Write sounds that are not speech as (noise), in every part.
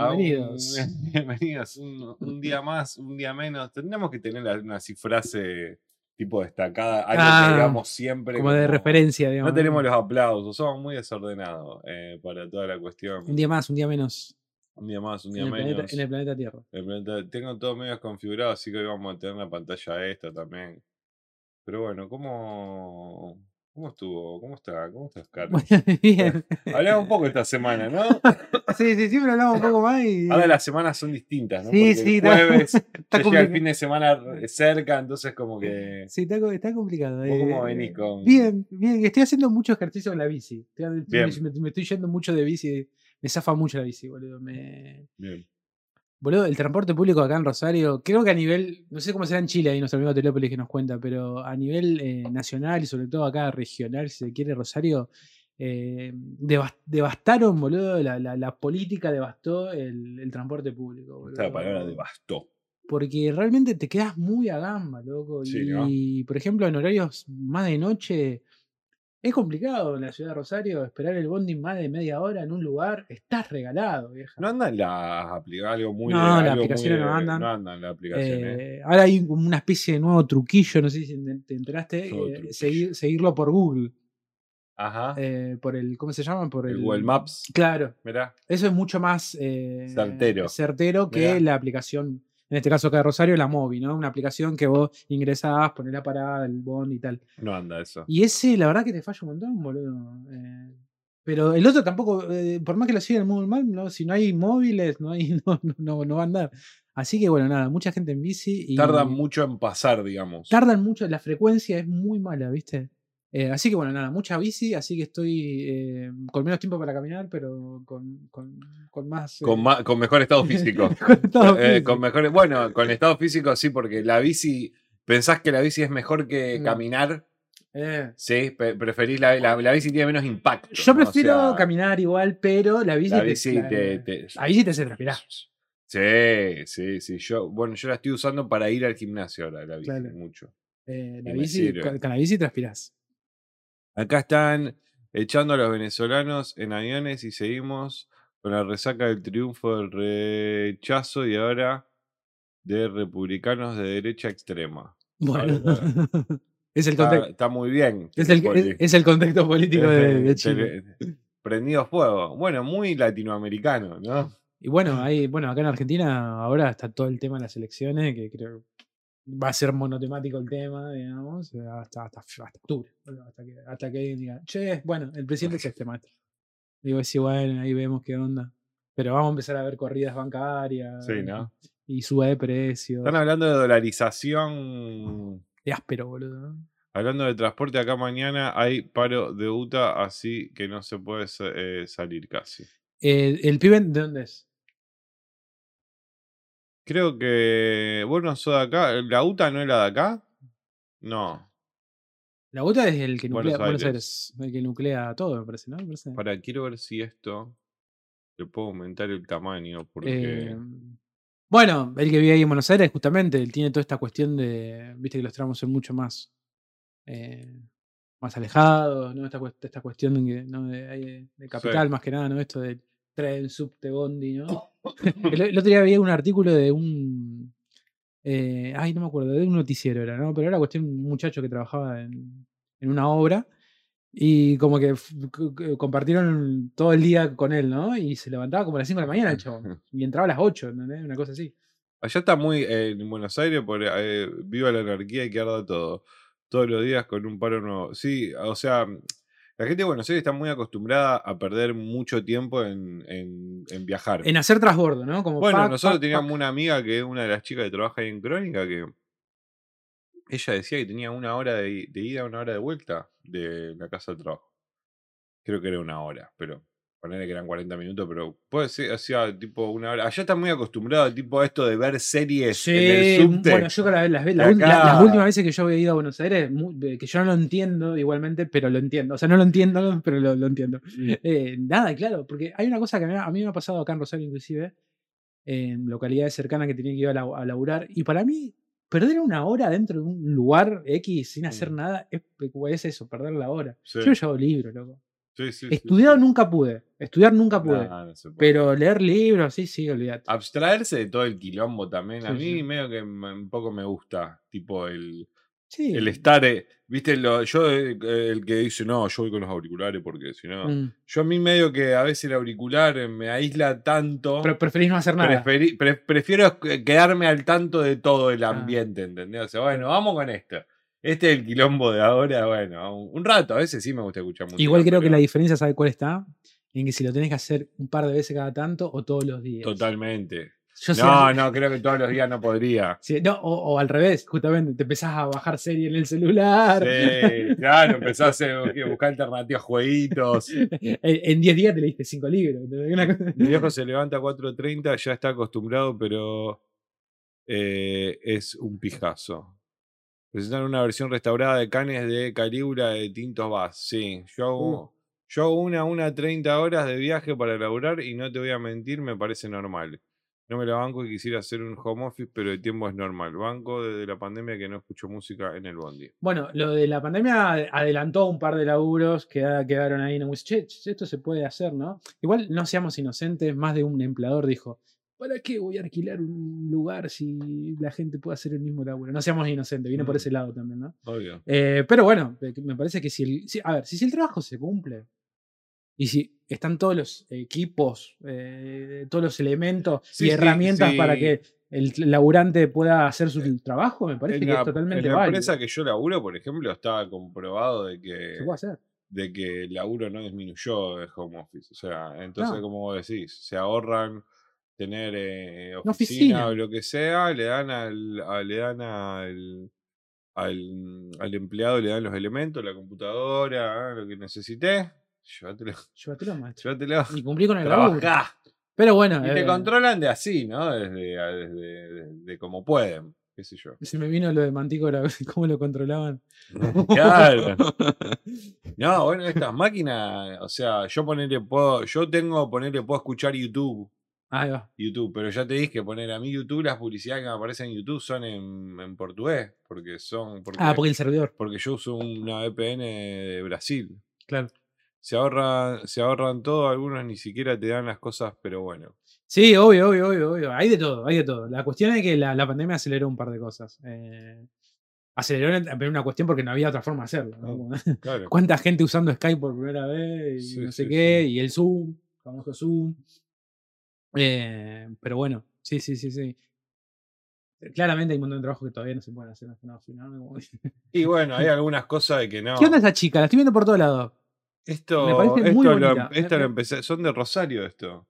a un- bienvenidos. (laughs) bienvenidos. Un, un día más, un día menos. Tendríamos que tener una frase tipo destacada, algo Ah, que digamos siempre. Como de referencia, digamos. No tenemos los aplausos, somos muy desordenados eh, para toda la cuestión. Un día más, un día menos. Un día más, un día menos. planeta, en el planeta Tierra. El planeta- Tengo todo medio desconfigurado, así que hoy vamos a tener la pantalla esta también. Pero bueno, ¿cómo, cómo estuvo? ¿Cómo está? ¿Cómo estás, (laughs) Carlos? Bien. Hablamos un poco esta semana, ¿no? (laughs) Sí, sí, siempre hablamos un poco más y. Ahora las semanas son distintas, ¿no? Sí, Porque sí, el jueves (laughs) está llega el fin de semana cerca, entonces como que... Sí, está, co- está complicado. ¿Vos cómo eh, venís con- Bien, bien. Estoy haciendo mucho ejercicio en la bici. Estoy- Bien. Me, me estoy yendo mucho de bici. Me zafa mucho la bici, boludo. Me... Bien. Boludo, el transporte público acá en Rosario, creo que a nivel, no sé cómo será en Chile, ahí nuestro amigo Telópolis que nos cuenta, pero a nivel eh, nacional y sobre todo acá regional, si se quiere, Rosario, eh, devas- devastaron, boludo, la, la- la política devastó el, el transporte público. Boludo. palabra devastó. Porque realmente te quedas muy a gamba, loco. Sí, y, ¿no? por ejemplo, en horarios más de noche, es complicado en la ciudad de Rosario esperar el bondi más de media hora en un lugar. Estás regalado, vieja. No andan las aplicaciones, algo muy... No, las aplicaciones no andan. No andan las aplicaciones. Eh, ahora hay como una especie de nuevo truquillo, no sé si te te enteraste, eh, seguir- seguirlo por Google, Ajá. eh, por el, ¿cómo se llama? Por el el, Google Maps, Claro, mirá. eso es mucho más eh, Certero. certero que Mirá. la aplicación, en este caso acá de Rosario, la móvil, ¿no? Una aplicación que vos ingresás, ponés la parada, el bond y tal. No anda eso. Y ese, la verdad que te falla un montón, boludo. eh, pero el otro tampoco, eh, por más que lo siga en Google Maps, ¿no? si no hay móviles, no, hay, (laughs) no, no, no, no va a andar. Así que bueno, nada, mucha gente en bici y Tardan mucho en pasar, digamos. tardan mucho, la frecuencia es muy mala, ¿viste? Eh, así que bueno, nada, mucha bici, así que estoy eh, con menos tiempo para caminar, pero con, con, con más... Con, eh, ma- con mejor estado (laughs) físico. con estado físico. con mejores, bueno, con estado físico sí, porque la bici, pensás que la bici es mejor que No. caminar, Eh, sí, preferís la, la, la bici tiene menos impacto. yo ¿no? O prefiero sea, caminar igual, pero la bici, La bici la- te, te- la bici te hace transpirar. Sí, sí, sí. Yo, bueno, yo la estoy usando para ir al gimnasio ahora, la bici, Claro. mucho. Eh, la bici, con, con la bici transpirás. Acá están echando a los venezolanos en aviones y seguimos con la resaca del triunfo del rechazo y ahora de republicanos de derecha extrema. Bueno, (laughs) es, el contexto, está muy bien. es, el, Poli. es- es el contexto político de, (laughs) de Chile. Tele- Prendido fuego. Bueno, muy latinoamericano, ¿no? Y bueno, ahí, bueno, acá en Argentina ahora está todo el tema de las elecciones, que creo va a ser monotemático el tema, digamos, eh, hasta, hasta, hasta octubre. Hasta que, hasta que diga, che, bueno, el presidente es este maestro. Digo, sí, bueno, ahí vemos qué onda. Pero vamos a empezar a ver corridas bancarias. Sí, ¿no? Y suba de precios. Están hablando de dolarización. De áspero, boludo. ¿no? Hablando de transporte, acá mañana hay paro de UTA, así que no se puede eh, salir casi. Eh, ¿El pibe de dónde es? Creo que. Vos no sos de acá. ¿La UTA no es la de acá? No. La UTA es el que Buenos nuclea, Buenos Aires. Aires, el que nuclea todo, me parece, ¿no? Me parece. Para, quiero ver si esto. Le puedo aumentar el tamaño. Porque. Eh, bueno, el que vive ahí en Buenos Aires, justamente, él tiene toda esta cuestión de, viste que los tramos son mucho más, eh, más alejados, ¿no? Esta, esta cuestión de, ¿no? de, capital, más que nada, ¿no? Esto de tren, subte, bondi, ¿no? El, el otro día había un artículo de un, eh, ay, no me acuerdo, de un noticiero era, ¿no? Pero era cuestión de un muchacho que trabajaba en, en una obra y como que compartieron todo el día con él, ¿no? Y se levantaba como a las 5 de la mañana el chabón. (laughs) Y entraba a las 8, ¿entendés? Una cosa así. Allá está muy. eh, en Buenos Aires, por, eh, viva la anarquía y que arda todo. Todos los días con un paro nuevo. Sí, o sea. La gente de Buenos Aires está muy acostumbrada a perder mucho tiempo en, en- en viajar. En hacer transbordo, ¿no? Como Bueno, nosotros teníamos una amiga que es una de las chicas que trabaja ahí en Crónica que ella decía que tenía una hora de, de ida, una hora de vuelta de la casa al trabajo. Creo que era una hora, pero ponerle que eran 40 minutos, pero puede ser, hacía tipo una hora. Allá está muy acostumbrado tipo a esto de ver series en el Sí, subte. bueno, yo la ul- la- las últimas veces que yo había ido a Buenos Aires, que yo no lo entiendo igualmente, pero lo entiendo. O sea, no lo entiendo, (laughs) pero lo, lo entiendo. Eh, nada, claro, porque hay una cosa que a mí, me ha pasado acá en Rosario, inclusive, en localidades cercanas que tenía que ir a, la- a laburar, y para mí, perder una hora dentro de un lugar X sin hacer Mm. nada es, es eso, perder la hora. Sí. Yo llevo libros, loco. Sí, Estudiar sí. nunca pude. Estudiar nunca pude. No. Pero leer libros, sí, sí, olvídate. Abstraerse de todo el quilombo también. A mí medio que un poco me gusta. Tipo el, el estar. eh, Viste, lo, yo eh, el que dice, no, yo voy con los auriculares porque si no. Mm. Yo a mí medio que a veces el auricular eh, me aísla tanto. Pero preferís no hacer nada. Preferi- pre- prefiero que- quedarme al tanto de todo el Ah. ambiente, ¿entendés? O sea, bueno, vamos con esto. Este es el quilombo de ahora, bueno, un, rato, a veces sí me gusta escuchar música. Igual creo que la diferencia, ¿sabe cuál está? En que si lo tenés que hacer un par de veces cada tanto o todos los días. Totalmente. Yo sé- No, no, creo que todos los días no podría. (laughs) sí, no, o, o al revés, justamente, te empezás a bajar serie en el celular. Sí, (laughs) claro, empezás a buscar alternativas, jueguitos. (laughs) En en 10 días te leíste 5 libros. Mi viejo se levanta a 4.30, ya está acostumbrado, pero eh, es un pijazo. Presentan una versión restaurada de canes de Calígula de Tintos Bass. Sí, yo hago, yo hago una, una 30 horas de viaje para laburar y no te voy a mentir, me parece normal. No me la banco y quisiera hacer un home office, pero el tiempo es normal. Banco desde la pandemia que no escucho música en el bondi. Bueno, lo de la pandemia adelantó un par de laburos que queda- quedaron ahí en che, esto se puede hacer, ¿no? Igual no seamos inocentes, más de un empleador dijo, ¿para qué voy a alquilar un lugar si la gente puede hacer el mismo laburo? No seamos inocentes, viene por Mm. ese lado también, ¿no? Obvio. Eh, pero bueno, eh, me parece que si el, si- a ver, si, el trabajo se cumple y si están todos los equipos, eh, todos los elementos Sí, y sí, herramientas para que el laburante pueda hacer su trabajo, me parece que la, es totalmente en la válido. empresa que yo laburo, por ejemplo, estaba comprobado de que Se puede hacer. de que el laburo no disminuyó de home office. O sea, entonces, No. como vos decís, se ahorran tener eh, Una oficina, oficina. o lo que sea, le dan al, a- le dan al, al, al empleado, le dan los elementos, la computadora, lo que necesité, llévatelo, Llévatelo, (laughs) maestro. llévatelo, Y cumplí con (laughs) el laburo. Pero bueno, Y te eh, controlan de así, ¿no? Desde, desde de, de como pueden, qué sé yo. se me vino lo de Mantícora, (laughs) cómo lo controlaban. Claro. No, bueno, estas máquinas, o sea, yo ponerle puedo, yo tengo ponerle puedo escuchar YouTube, Ahí va. YouTube, pero ya te dije poner a mí YouTube, las publicidades que me aparecen en YouTube son en, en portugués, porque son, porque, Ah, porque el servidor, porque yo uso una VPN de Brasil. claro. Se ahorran, se ahorran todo, algunos ni siquiera te dan las cosas, pero bueno. Sí, obvio, obvio, obvio, obvio. Hay de todo, hay de todo. La cuestión es que la, la pandemia aceleró un par de cosas. Eh, aceleró en una cuestión porque no había otra forma de hacerlo. (laughs) Claro. ¿Cuánta gente usando Skype por primera vez? Y Sí, no sé sí, qué, sí. y el Zoom, famoso Zoom. Eh, pero bueno, sí, sí, sí, sí. Claramente hay un montón de trabajo que todavía no se pueden hacer. ¿no? Como- Y bueno, hay (laughs) algunas cosas de que no. ¿Qué onda esa chica? La estoy viendo por todos lados. Esto, Me parece esto, muy lo, esto lo me- empecé, son de Rosario esto.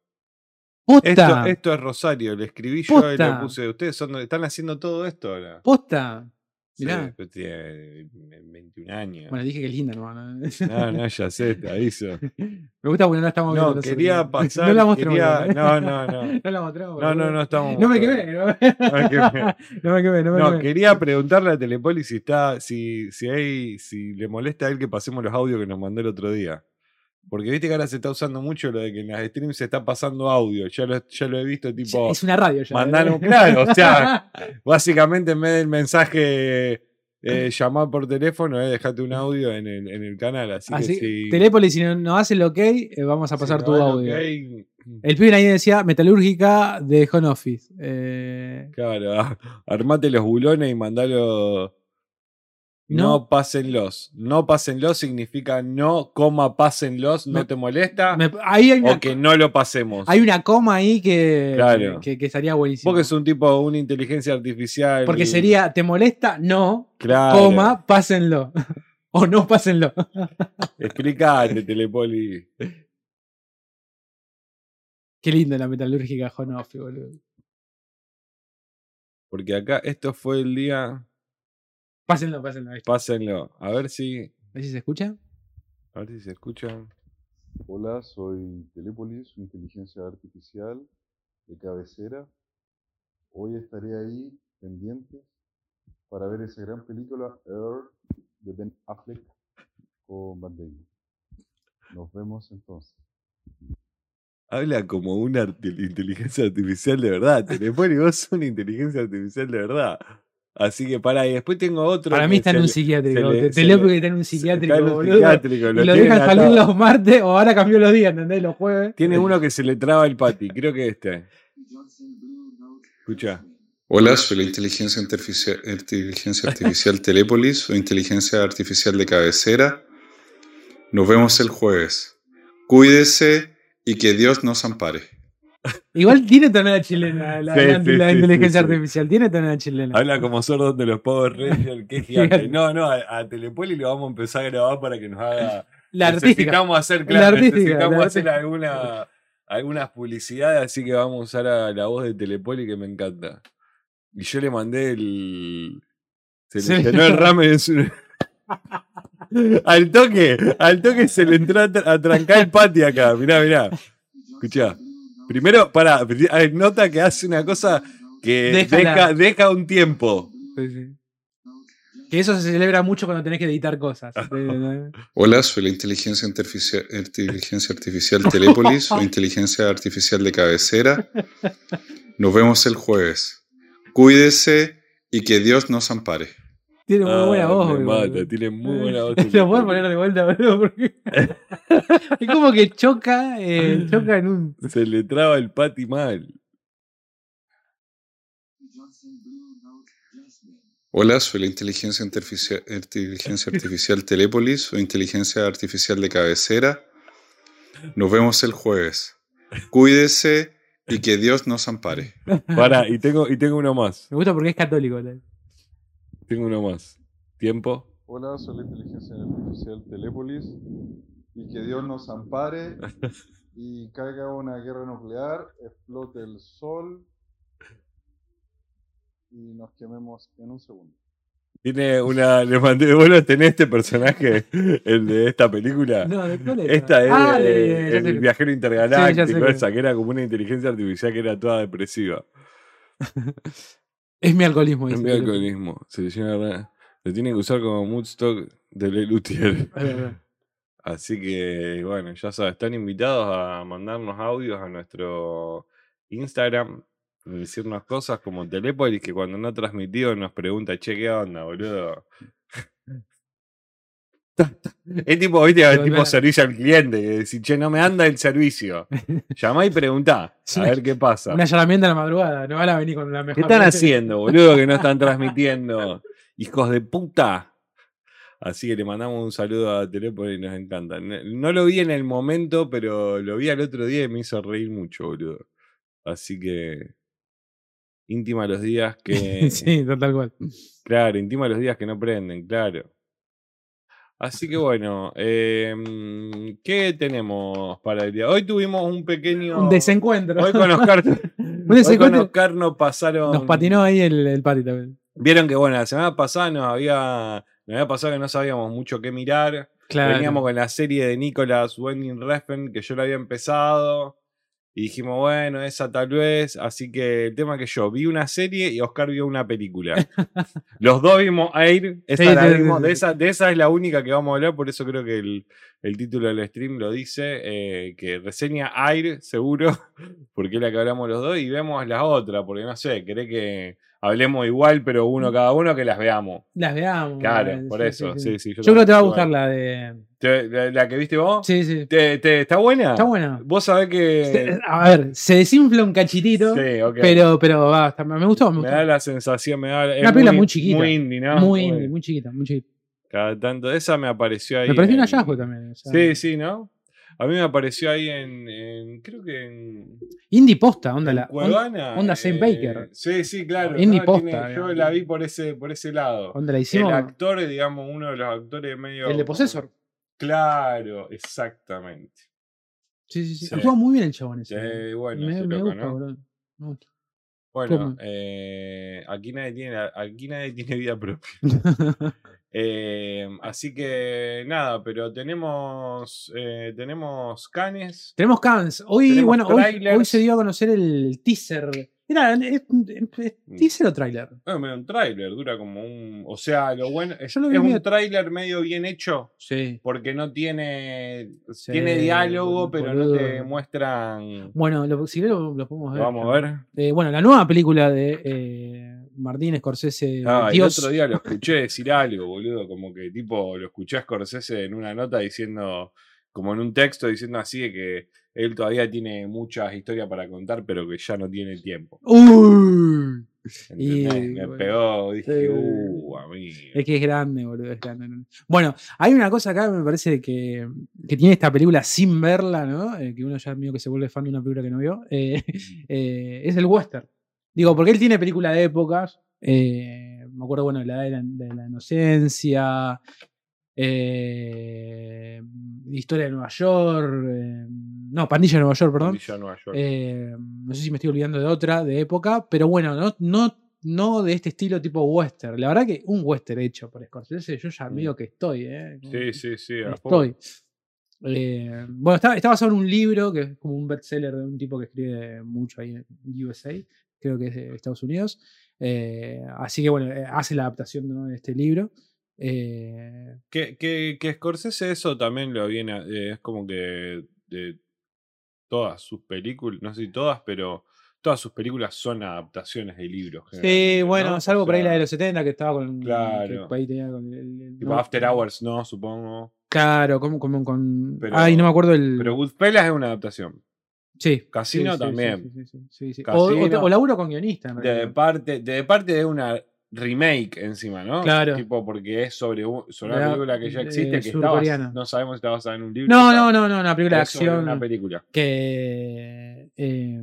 ¡Posta! Esto, esto es Rosario, le escribí yo y le Posta. puse, ustedes son, están haciendo todo esto ahora. ¡Posta! Sí, Mirá. pero tiene 21 años. Bueno, dije que linda, no. no. No, ya sé, te aviso. (laughs) Me gusta porque no la estamos viendo. No, quería (laughs) pasar. No la mostramos. quería- ¿eh? no, no, no. (laughs) No la mostramos. No, no, no estamos. No me quemé. No No me quemé. no me quemé. No me No, quemé. quería preguntarle a Telepoli si está, si, si hay, si le molesta a él que pasemos los audios que nos mandó el otro día. Porque viste que ahora se está usando mucho lo de que en las streams se está pasando audio. Ya lo, ya lo he visto tipo. Es una radio ya. mandar ¿eh? un- claro, o sea, (laughs) Básicamente, en vez del mensaje eh, llamar por teléfono, eh, dejate un audio en el, en el canal. Así, Así, que si. Telepoli, si no, no hace el ok, eh, vamos a si pasar no tu audio. El pibe ahí decía metalúrgica de home office. Eh, Claro, ah, (laughs) armate los bulones y mandalo. No, No. pásenlos. No pásenlos significa no, coma, pásenlos. ¿No Me- te molesta? me- ahí hay una, o que no lo pasemos. hay una coma ahí que, Claro. que, que estaría buenísimo. Porque es un tipo, una inteligencia artificial. Porque sería, ¿te molesta? No, Claro. coma, pásenlo. (laughs) o no pásenlo. (laughs) Explicate, Telepoli. Qué linda la metalúrgica office, boludo. Porque acá esto fue el día. Pásenlo, pásenlo. ahí. Pásenlo. A ver si. A ver si se escucha. A ver si se escucha. Hola, soy Telépolis, su inteligencia artificial de cabecera. Hoy estaré ahí pendiente para ver esa gran película Air de Ben Affleck con Van Damme. Nos vemos entonces. Habla como una arti- inteligencia artificial de verdad. Telepoli, vos sos una inteligencia artificial de verdad. Así que para, y después tengo otro. Para mí está en un psiquiátrico. le- Te, leo le- porque está en un psiquiátrico, en un boludo. psiquiátrico, Y lo lo dejan salir los martes o ahora cambió los días, ¿entendés? Los jueves. Tiene uno que se le traba el pati, creo que este. Escucha. Hola, soy la inteligencia artificial, inteligencia artificial Telépolis o inteligencia artificial de cabecera. Nos vemos el jueves. Cuídese y que Dios nos ampare. Igual tiene tonada chilena la, Sí, la- sí, la sí, inteligencia artificial. Tiene tonada chilena. Habla como sordo de los Power Rangers, gigante. No, no, a, a Telepoli le vamos a empezar a grabar para que nos haga. La. Necesitamos hacer, La claro, artística, necesitamos la hacer alguna, algunas publicidades, así que vamos a usar a la voz de Telepoli que me encanta. Y yo le mandé el. Se le llenó el ramen en su. al toque, al toque se le entró a, tra- a trancar el pati acá. Mirá, mirá. Escuchá. Primero, para, nota que hace una cosa que deja, deja un tiempo. Sí, sí. Que eso se celebra mucho cuando tenés que editar cosas. (laughs) Hola, soy la inteligencia artificial, inteligencia artificial Telépolis o (laughs) inteligencia artificial de cabecera. Nos vemos el jueves. Cuídese y que Dios nos ampare. Tiene muy buena Ah, voz, me boludo. mata, tiene muy buena voz. (laughs) Lo puedes poner de vuelta, boludo. Porque... (laughs) es como que choca, eh, choca en un. Se le traba el pati mal. Hola, soy la inteligencia artificial, inteligencia artificial Telépolis o inteligencia artificial de cabecera. Nos vemos el jueves. Cuídese y que Dios nos ampare. Para, y tengo, y tengo uno más. Me gusta porque es católico. ¿no? Tengo uno más. ¿Tiempo? Hola, soy la inteligencia artificial Telépolis y que Dios nos ampare (laughs) y caiga una guerra nuclear, explote el sol y nos quememos en un segundo. Tiene una. Le mandé. Vos lo tenés este personaje, (laughs) el de esta película. No, ¿de cuál es? Esta es Ah, sé el que- viajero intergaláctico, Sí, esa que era como una inteligencia artificial que era toda depresiva. (laughs) Es mi alcoholismo. Es mi alcoholismo. Se le llena Lo tiene que usar como Moodstock de. Es verdad. Así que, bueno, ya sabes, están invitados a mandarnos audios a nuestro Instagram, decirnos cosas como Telépolis, que cuando no ha transmitido nos pregunta, che, ¿qué onda, boludo? Es tipo, viste, Pero tipo servicio al cliente, que decís, che, no me anda el servicio. Llamá y preguntá, Es a ver qué pasa. Una allanamiento a la madrugada. No van a venir con la mejor. ¿Qué están haciendo, boludo, que no están transmitiendo? Hijos de puta. Así que le mandamos un saludo a Telépolis y nos encanta. No, no lo vi en el momento, pero lo vi al otro día y me hizo reír mucho, boludo. Así que. Íntima los días que. (laughs) sí, tal cual. Claro, íntima los días que no prenden, claro. Así que bueno, em, ¿qué tenemos para el día? Hoy tuvimos un pequeño. Un desencuentro. Hoy con Oscar, (laughs) Un hoy con desencuentro. Oscar nos pasaron. Nos patinó ahí el, el pati también. Vieron que bueno, la semana pasada nos había, nos había pasado que no sabíamos mucho qué mirar. Claro. Veníamos con la serie de Nicolas Winding Refn, que yo la había empezado. Y dijimos, bueno, esa tal vez. Así que el tema que yo vi una serie y Oscar vio una película. (laughs) Los dos vimos Air. Esa Sí, la sí, sí, vimos, sí. De, esa, de esa es la única que vamos a hablar, por eso creo que el, el título del stream lo dice. eh, que reseña Air, seguro, (laughs) porque es la que hablamos los dos. Y vemos la otra, porque no sé, querés que hablemos igual, pero uno cada uno, que las veamos. Las veamos. Claro, eh, por eso, sí, sí, sí. Yo creo que te va a gustar la de. ¿Te- la, que viste vos? Sí, sí. ¿Te, te- está buena? Está buena. Vos sabés que. Se- A ver, se desinfla un cachitito. Sí, ok. Pero, pero va, está- me gustó, me me gustó. da la sensación, me da. Una película muy chiquita. Muy indie, ¿no? muy indie, muy chiquita, muy chiquita. Cada tanto. Esa me apareció ahí. Me pareció un en- hallazgo también. o sea, Sí, sí, ¿no? A mí me apareció ahí en. en- creo que en. Indie posta, onda en la. Cuevana. onda Saint eh, Baker. Sí, sí, claro. Indie no, posta, tiene- yo la vi por ese, por ese lado. Onda la El hicimos. actor, digamos, uno de los actores medio. El de Possessor. Claro, exactamente. Sí, sí, sí. Sí. Actúa muy bien el chabón ese. Sí, bueno, me, loco, gusta, ¿no? boludo. Me gusta. Bueno, eh, aquí, nadie tiene, aquí nadie (laughs) tiene vida propia. (laughs) Eh, así que nada, pero tenemos eh, tenemos canes. Tenemos Cans. Hoy, Tenemos bueno, hoy, hoy se dio a conocer el teaser. ¿Es, es Mm. teaser o trailer? Bueno, medio un tráiler, dura como un. O sea, lo bueno. Es, Yo lo vi es un medio- tráiler medio bien hecho. Sí. Porque no tiene. Sí, tiene diálogo, pero no te muestran. Bueno, lo, si lo, lo podemos ver. Vamos a ver. Eh, bueno, la nueva película de, eh, Martín Scorsese, Ah, el Dios. otro día lo escuché decir algo, boludo, como que tipo lo escuché a Scorsese en una nota diciendo, como en un texto diciendo así de que él todavía tiene muchas historias para contar, pero que ya no tiene tiempo. Uy. Me bueno, pegó, dije, sí. uh, amigo. es que es grande, boludo, es grande. ¿no? Bueno, hay una cosa acá, me parece que, que tiene esta película sin verla, ¿no? Eh, que uno ya mío que se vuelve fan de una película que no vio. eh, eh, es el western. Digo, porque él tiene película de épocas. me acuerdo, bueno, de la edad de la, de la inocencia. Eh, Historia de Nueva York. eh, no, Pandilla de Nueva York, perdón. Pandilla Nueva York. Eh, no sé si me estoy olvidando de otra, de época, pero bueno, no, no, no de este estilo tipo western. La verdad que un western hecho por Scorsese, yo ya Mm. medio que estoy, ¿eh? sí, sí, sí. Estoy. Bueno, está, está basado en un libro que es como un bestseller de un tipo que escribe mucho ahí en USA, creo que es de Estados Unidos. Así que bueno, hace la adaptación ¿no? de este libro. Eh, Que, que, que Scorsese eso también lo viene, eh, es como que de todas sus películas, no sé si todas, pero todas sus películas son adaptaciones de libros. sí, bueno, ¿no? salvo O por ahí la de sea, los 70 que estaba con. que Claro. ahí tenía con el- el- Tipo no, After Hours, no, supongo. Claro, como, como con. Pero- Ay, no me acuerdo el. Pero Goodfellas es una adaptación. sí. Casino sí, sí, sí, también. sí. O, o, o laburo con guionista. en De parte, de parte de una remake encima, ¿no? Claro. Tipo, porque es sobre, un- sobre De una la- película que ya existe, que bas- no sabemos si está basada en un libro. No, no, no, no, una película de acción. Una película. que eh,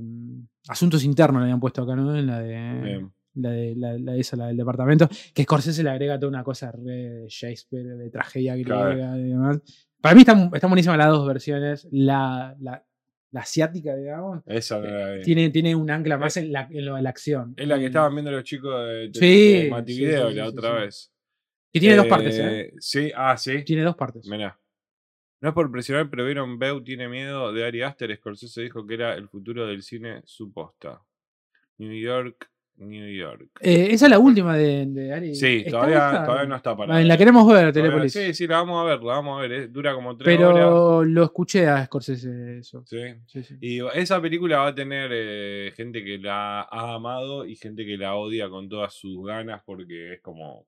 Asuntos Internos le habían puesto acá, ¿no? En la de, Bien. la de la, la- esa, la del departamento, que Scorsese le agrega toda una cosa re de Shakespeare, de tragedia griega Claro. y demás. Para mí están, están buenísimas las dos versiones. La, la, la asiática, digamos, Esa no la vi. tiene, tiene un ancla más en, la, en lo de la acción. Es la que estaban viendo los chicos de, de, Sí, de Mati sí, Video sí, la sí, otra sí. vez. Y tiene dos partes, ¿eh? Eh, Sí, ah, sí. Tiene dos partes. Mirá. No es por presionar, pero vieron Beu tiene miedo de Ari Aster. Scorsese dijo que era el futuro del cine suposta. New York, New York. Eh, esa es la última de, de Ari. Sí, ¿Está todavía, todavía no está para. La queremos ver, Telepolis. Sí, sí, la vamos a ver, la vamos a ver. eh, Dura como tres horas. Pero lo escuché a Scorsese eso. Sí. Sí, sí. Y esa película va a tener eh, gente que la ha amado y gente que la odia con todas sus ganas porque es como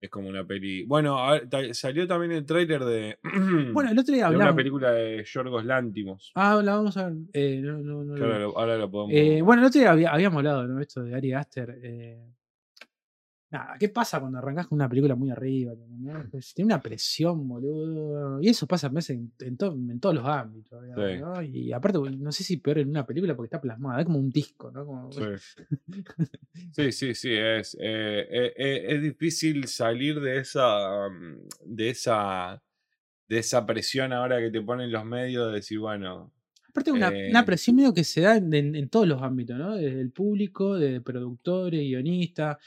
es como una peli. Bueno, a ver, ta- salió también el tráiler de, (clears throat) Bueno, el otro día de una película de Yorgos Lántimos. Ah, la vamos a ver. Eh, no, no, no lo ahora, lo, ahora lo podemos. Eh, bueno, el otro día había- habíamos hablado, ¿no? Esto de Ari Aster. eh, Nada, ¿qué pasa cuando arrancas con una película muy arriba? ¿no? Pues, tiene una presión, boludo. Y eso pasa a veces en, en to- en todos los ámbitos. digamos, Sí. ¿no? Y aparte, no sé si peor en una película porque está plasmada, es como un disco, ¿no? Como- Sí. sí, sí, sí, es, eh, eh, eh, es difícil salir de esa, mm, de esa, de esa presión ahora que te ponen los medios de decir, bueno, Aparte, una, Eh, una presión medio que se da en, en- en todos los ámbitos, ¿no? Desde el público, de productores, guionistas,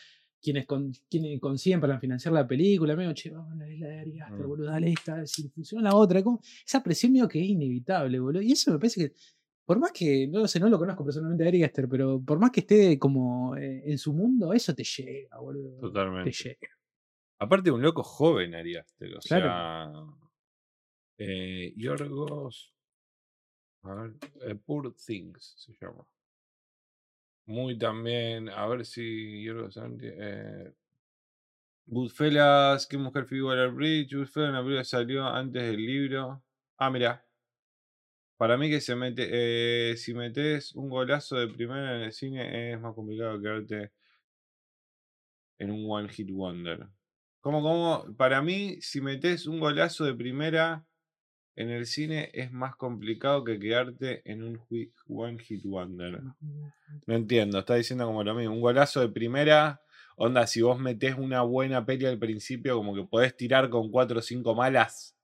quienes, con- quienes consiguen para financiar la película, medio, che, vamos a la isla de Ari Aster, Mm. boludo, dale esta, si funciona la otra, como, esa presión medio que es inevitable, boludo. Y eso me parece que, por más que, no lo sé, no lo conozco personalmente a Ari Aster, pero por más que esté como eh, en su mundo, eso te llega, boludo. Totalmente. Te llega. Aparte de un loco joven Ari Aster, o Claro. sea. Eh, Yorgos. A ver, eh, Poor Things se llama. Muy también. A ver si Yorgos. Eh, Goodfellas, ¿Qué mujer figura al Bridge? Goodfellas, una película salió antes del libro. Ah, mira. Para mí que se mete. eh, si metes un golazo de primera en el cine es más complicado quedarte en un One Hit Wonder. Como, como, para mí, si metes un golazo de primera en el cine es más complicado que quedarte en un One Hit Wonder. No entiendo, está diciendo como lo mismo. Un golazo de primera, onda, si vos metés una buena peli al principio, como que podés tirar con cuatro o cinco malas.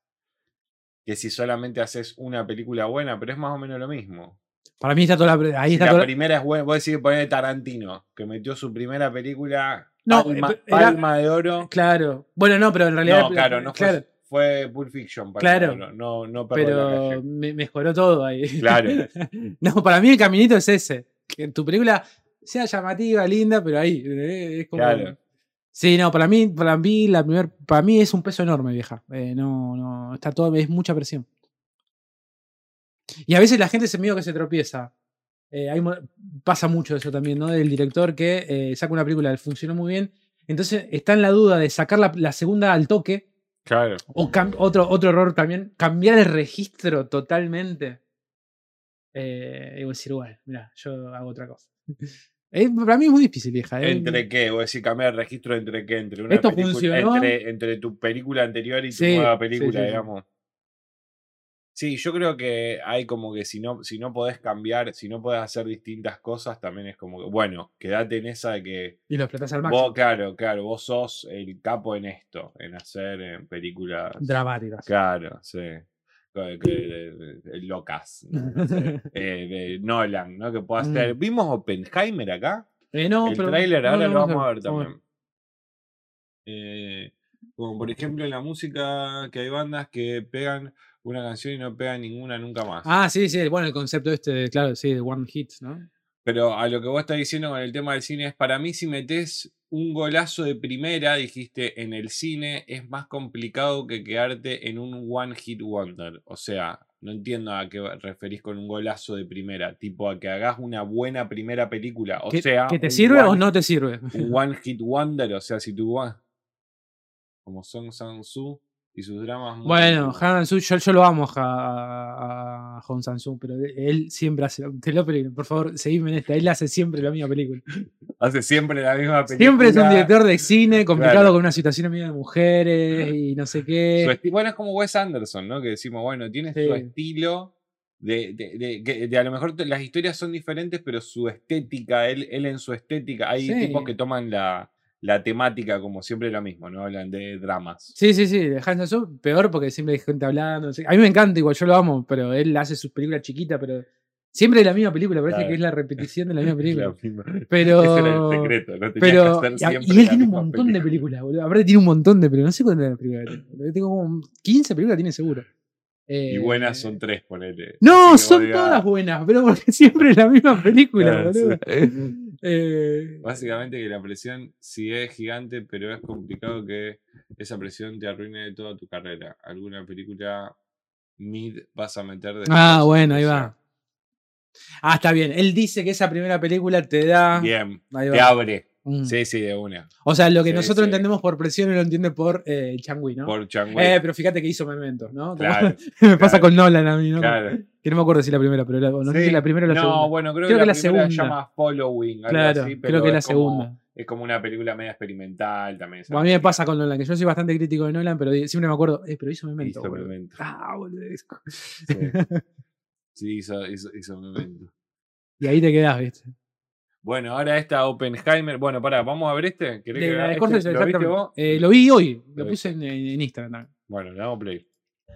Que si solamente haces una película buena, pero es más o menos lo mismo. Para mí está toda la. Si la toda primera es buena, vos decís poner Tarantino, que metió su primera película, No, palma, eh, era- Palma de Oro. Claro. Bueno, no, pero en realidad. No, claro, no claro, fue, Pulp Fiction. Palma Claro. Oro, no, no pero me mejoró todo ahí. Claro. (laughs) no, para mí el caminito es ese. Que tu película sea llamativa, linda, pero ahí. eh, Es como. Claro. Sí, no, para mí, para mí, la primer, para mí es un peso enorme, vieja. Eh, no, no, está todo, es mucha presión. Y a veces la gente se medio que se tropieza. eh, hay pasa mucho eso también, ¿no? Del director que eh, saca una película que funcionó muy bien. Entonces está en la duda de sacar la, la segunda al toque. Claro. O otro, otro error también, cambiar el registro totalmente. Eh, y voy a decir, bueno, mira, yo hago otra cosa. (laughs) Eh, para mí es muy difícil, hija. eh. ¿Entre qué? O decir, cambiar el registro entre qué? Entre una Esto película-. Entre, entre tu película anterior y tu Sí, nueva película, sí, sí. digamos. Sí, yo creo que hay como que si no, si no podés cambiar, si no podés hacer distintas cosas, también es como que, bueno, quédate en esa de que Y lo explotas al máximo. vos, claro, claro, vos sos el capo en esto, en hacer eh, películas. Dramáticas. Claro, sí. Locas. (laughs) Eh, de Nolan, ¿no? Que pueda hacer. Mm. ¿Vimos Oppenheimer acá? Eh, no, el pero- tráiler no, ahora no, lo vamos a ver también. Eh, como por ejemplo en la música que hay bandas que pegan una canción y no pegan ninguna nunca más. Ah, sí, sí, bueno, el concepto este, de, claro, sí, de One Hit, ¿no? Pero a lo que vos estás diciendo con el tema del cine es para mí si metes un golazo de primera, dijiste, en el cine es más complicado que quedarte en un one hit wonder. O sea, no entiendo a qué referís con un golazo de primera, tipo a que hagas una buena primera película. O ¿Que, sea, que te sirve o no te sirve? un one hit wonder, o sea, si tú vas como Song Sang-soo y sus dramas. muy- Bueno, Han Su, yo, yo lo amo a, a, Hong Sang-soo, pero él siempre hace. Te lo por favor, seguime en esta. Él hace siempre la misma película. (laughs) hace siempre la misma película. Siempre es un director de cine complicado Claro. con una situación medio de mujeres y no sé Su qué. bueno, es como Wes Anderson, ¿no? Que decimos, bueno, tiene su Sí. estilo. De, de- de- a lo mejor las historias son diferentes, pero su estética, él, él en su estética, hay Sí. tipos que toman la, la temática como siempre lo mismo, ¿no? Hablan de dramas. Sí, sí, sí, de Han Sang-soo, peor porque siempre hay gente hablando. A mí me encanta, igual yo lo amo, pero él hace sus películas chiquitas, pero siempre es la misma película, parece Claro. que es la repetición de la (laughs) misma película. La (laughs) Pero. Ese era el secreto, ¿no? Tenías que Pero, hacer y, siempre y él la tiene un montón de película. películas, boludo. Aparte tiene un montón de películas. No sé cuántas es la película que tengo. como 15 películas, tiene seguro. Y Eh, buenas son tres, ponele. No, son todas buenas, pero porque (laughs) siempre es la misma película, sí. boludo. Eh, Básicamente que la presión sí es gigante, pero es complicado que esa presión te arruine toda tu carrera. Alguna película mid vas a meter de ah, bueno, ahí va. Ah, está bien. Él dice que esa primera película te da. Bien, Ahí te va. abre. Mm. Sí, sí, de una. O sea, lo que Sí, nosotros sí. entendemos por presión, lo entiende por eh, Changui, ¿no? Por Chang Eh, pero fíjate que hizo Memento, ¿no? Claro, (laughs) me pasa claro. con Nolan a mí, ¿no? claro. Que no me acuerdo si la primera, pero la, no sé Sí. si la primera o la no, segunda. bueno, creo, Creo que que la, primera se segunda. llama Following, algo Claro, así, creo que la como- segunda. es como una película media experimental también. Bueno, a mí me pasa con Nolan, que yo soy bastante crítico de Nolan, pero siempre me acuerdo, eh, pero hizo Memento. Hizo boludo. Memento. Ah, boludo. (laughs) Sí, hizo, hizo, hizo Memento. Y ahí te quedás, ¿viste? Bueno, ahora esta Oppenheimer. Bueno, pará, ¿vamos a ver este? ¿Querés De que la de este? Scorsese, ¿Lo viste vos? Eh, lo vi hoy, lo Lo puse en, en Instagram también. Bueno, le damos play.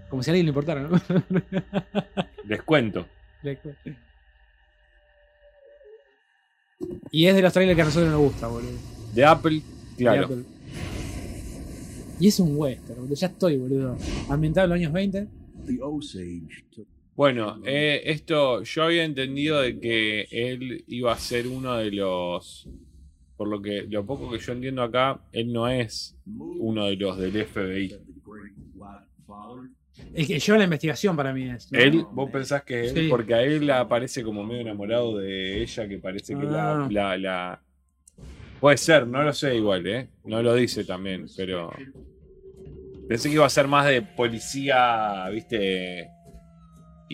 Como si a alguien le importara, ¿no? (laughs) Descuento. y es de los trailers que a nosotros nos gusta, boludo. De Apple, de claro. Apple. Y es un western, boludo. Ya estoy, boludo. Ambientado en los años 20. The Osage took Bueno, eh, esto yo había entendido de que él iba a ser uno de los. Por lo que lo poco que yo entiendo acá, él no es uno de los del FBI. El que lleva la investigación para mí es. ¿no? Él, vos pensás que él, Sí. porque a él aparece como medio enamorado de ella, que parece que la, Ah. la, la- Puede ser, no lo sé igual, ¿eh? No lo dice también, pero. Pensé que iba a ser más de policía, viste.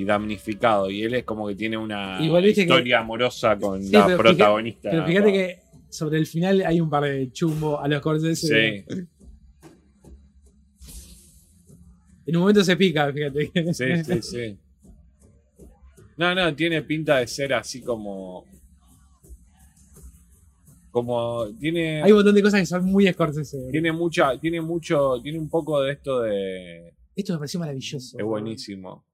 Y damnificado. Y él es como que tiene una Igual viste que- historia amorosa con Sí, la pero fíjate- protagonista. Pero fíjate que sobre el final hay un par de chumbo a los Scorsese. Sí, En un momento se pica, fíjate. sí, sí, sí. No, no, tiene pinta de ser así como. Como. Tiene. Hay un montón de cosas que son muy Scorsese. Tiene mucha, tiene mucho, tiene un poco de esto de. Esto me pareció maravilloso. Es buenísimo.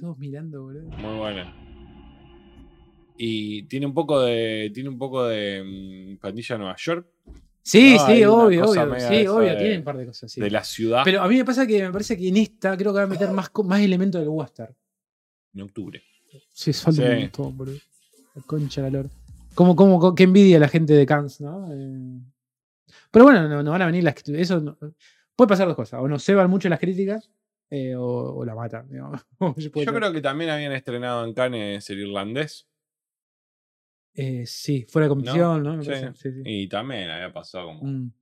Todos mirando, boludo. Muy buena. Y tiene un poco de. Tiene un poco de. mm, Pandilla Nueva York. Sí, sí, obvio, obvio. Sí, obvio, de- tienen un par de cosas. sí. De la ciudad. Pero a mí me pasa que me parece que en esta creo que va a meter más, más elementos del western. En octubre. Sí, falta Sí. un montón, boludo. La concha de la lora. Como, como, co- qué envidia la gente de Cannes, ¿no? Eh, Pero bueno, no, no van a venir las. Eso no- puede pasar dos cosas. O nos ceban mucho las críticas. Eh, o, o la matan. digamos. (laughs) Yo ser. creo que también habían estrenado en Cannes el irlandés. Eh, sí, fuera de competición, ¿no? Me Sí. parece, sí, sí. Y también había pasado como Mm.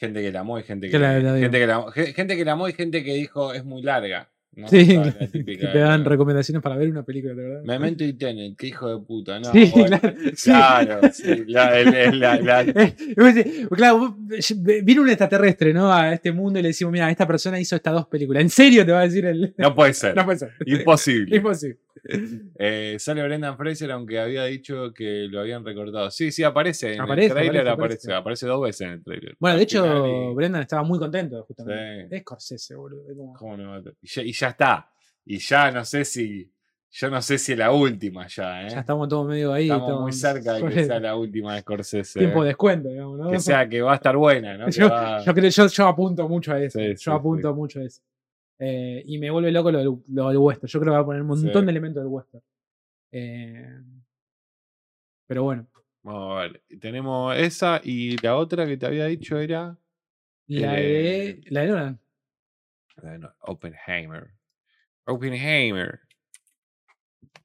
gente que la amó y gente que, Que la- la gente, que la, ge- gente que la amó y gente que dijo es muy larga. ¿No? Sí, la (laughs) típica te dan recomendaciones para ver una película, de verdad. Memento y Tenet, qué hijo de puta, ¿no? Sí, (laughs) bueno, claro, sí. claro, sí, la- la- la- (laughs) Eh, claro, vos- viene un extraterrestre, ¿no? A este mundo y le decimos, mira, esta persona hizo estas dos películas. ¿En serio te va a decir el.? no puede ser. No puede ser. Imposible. Imposible. (laughs) Eh, sale Brendan Fraser, aunque había dicho que lo habían recortado. Sí, sí, aparece. En Aparece, el trailer aparece, aparece, dos veces en el trailer. Bueno, de hecho, y- Brendan estaba muy contento, justamente. Sí. Es Scorsese, boludo. es como- ¿Cómo no va a- y, ya, y ya está. Y ya no sé si. Yo no sé si es la última ya, ¿eh? Ya estamos todos medio ahí. Estamos muy cerca de que (laughs) sea la última de Scorsese. Tiempo de ¿eh? descuento, digamos, ¿no? Que sea que va a estar buena, ¿no? (laughs) Yo, va- yo creo, yo, yo apunto mucho a eso. Sí, yo sí, apunto mucho a eso. Eh, y me vuelve loco lo del, lo del western. Yo creo que va a poner un montón Sí. de elementos del western. Eh, pero bueno. Vamos a ver. Tenemos esa y la otra que te había dicho era. La Eh, de. La de Nolan. eh, no, Oppenheimer. Oppenheimer.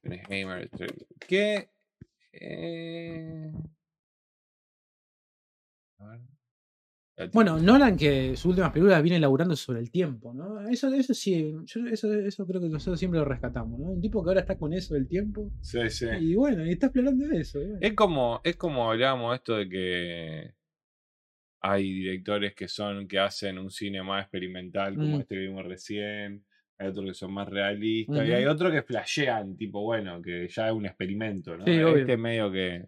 Oppenheimer. ¿Qué? Eh, a ver. Bueno. Nolan, que sus últimas películas viene laburando sobre el tiempo, ¿no? Eso, eso sí, yo- eso, eso creo que nosotros siempre lo rescatamos, ¿no? Un tipo que ahora está con eso del tiempo. Sí, sí. Y bueno, y está explorando eso. bueno. Es como, es como hablábamos esto de que hay directores que son, que hacen un cine más experimental, como Mm. este que vimos recién, hay otros que son más realistas, y hay otros que flashean, tipo, bueno, que ya es un experimento, ¿no? Sí, obvio. este medio que.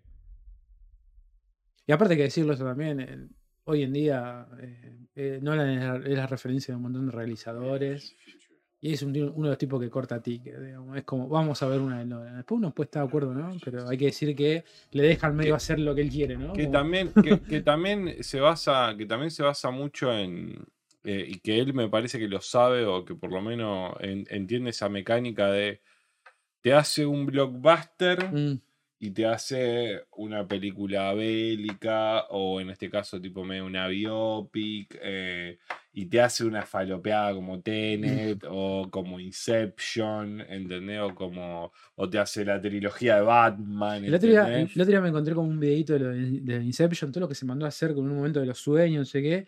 Y aparte hay que decirlo eso también, eh, hoy en día eh, eh, Nolan es la, es la referencia de un montón de realizadores. Y es un uno de los tipos que corta ticket, digamos. Es como, vamos a ver una de Nolan. Después uno puede estar de acuerdo, ¿no? Pero hay que decir que le dejan medio Que- hacer lo que él quiere, ¿no? que Como- también que, que también se basa que también se basa mucho en eh, y que él me parece que lo sabe o que por lo menos en- entiende esa mecánica de te hace un blockbuster Mm, y te hace una película bélica o en este caso tipo medio una biopic eh, y te hace una falopeada como (laughs) Tenet o como Inception, ¿entendés? O como o te hace la trilogía de Batman, El otro, día, ¿entendés? el otro día me encontré como un videito de, de Inception, todo lo que se mandó a hacer con un momento de los sueños, no sé qué.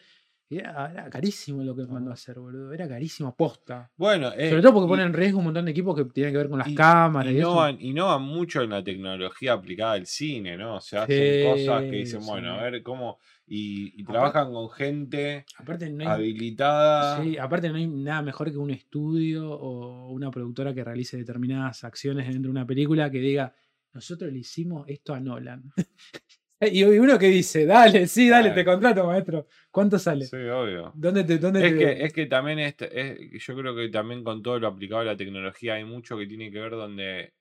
Y era, era carísimo lo que mandó a hacer, boludo. Era carísimo, posta. Bueno, eh, Sobre todo porque y- pone en riesgo un montón de equipos que tienen que ver con las y- cámaras y, eso. innovan, innovan mucho en la tecnología aplicada al cine, ¿no? O sea, hacen cosas que dicen, sí. bueno, a ver cómo. Y, y Aparte- trabajan con gente Aparte no hay, habilitada. sí, aparte no hay nada mejor que un estudio o una productora que realice determinadas acciones dentro de una película que diga, nosotros le hicimos esto a Nolan. (laughs) y uno que dice, dale, sí, dale, te contrato, maestro. ¿Cuánto sale? Sí, obvio. ¿Dónde te, dónde Es te- que, es que también este, es- yo creo que también con todo lo aplicado a la tecnología hay mucho que tiene que ver donde,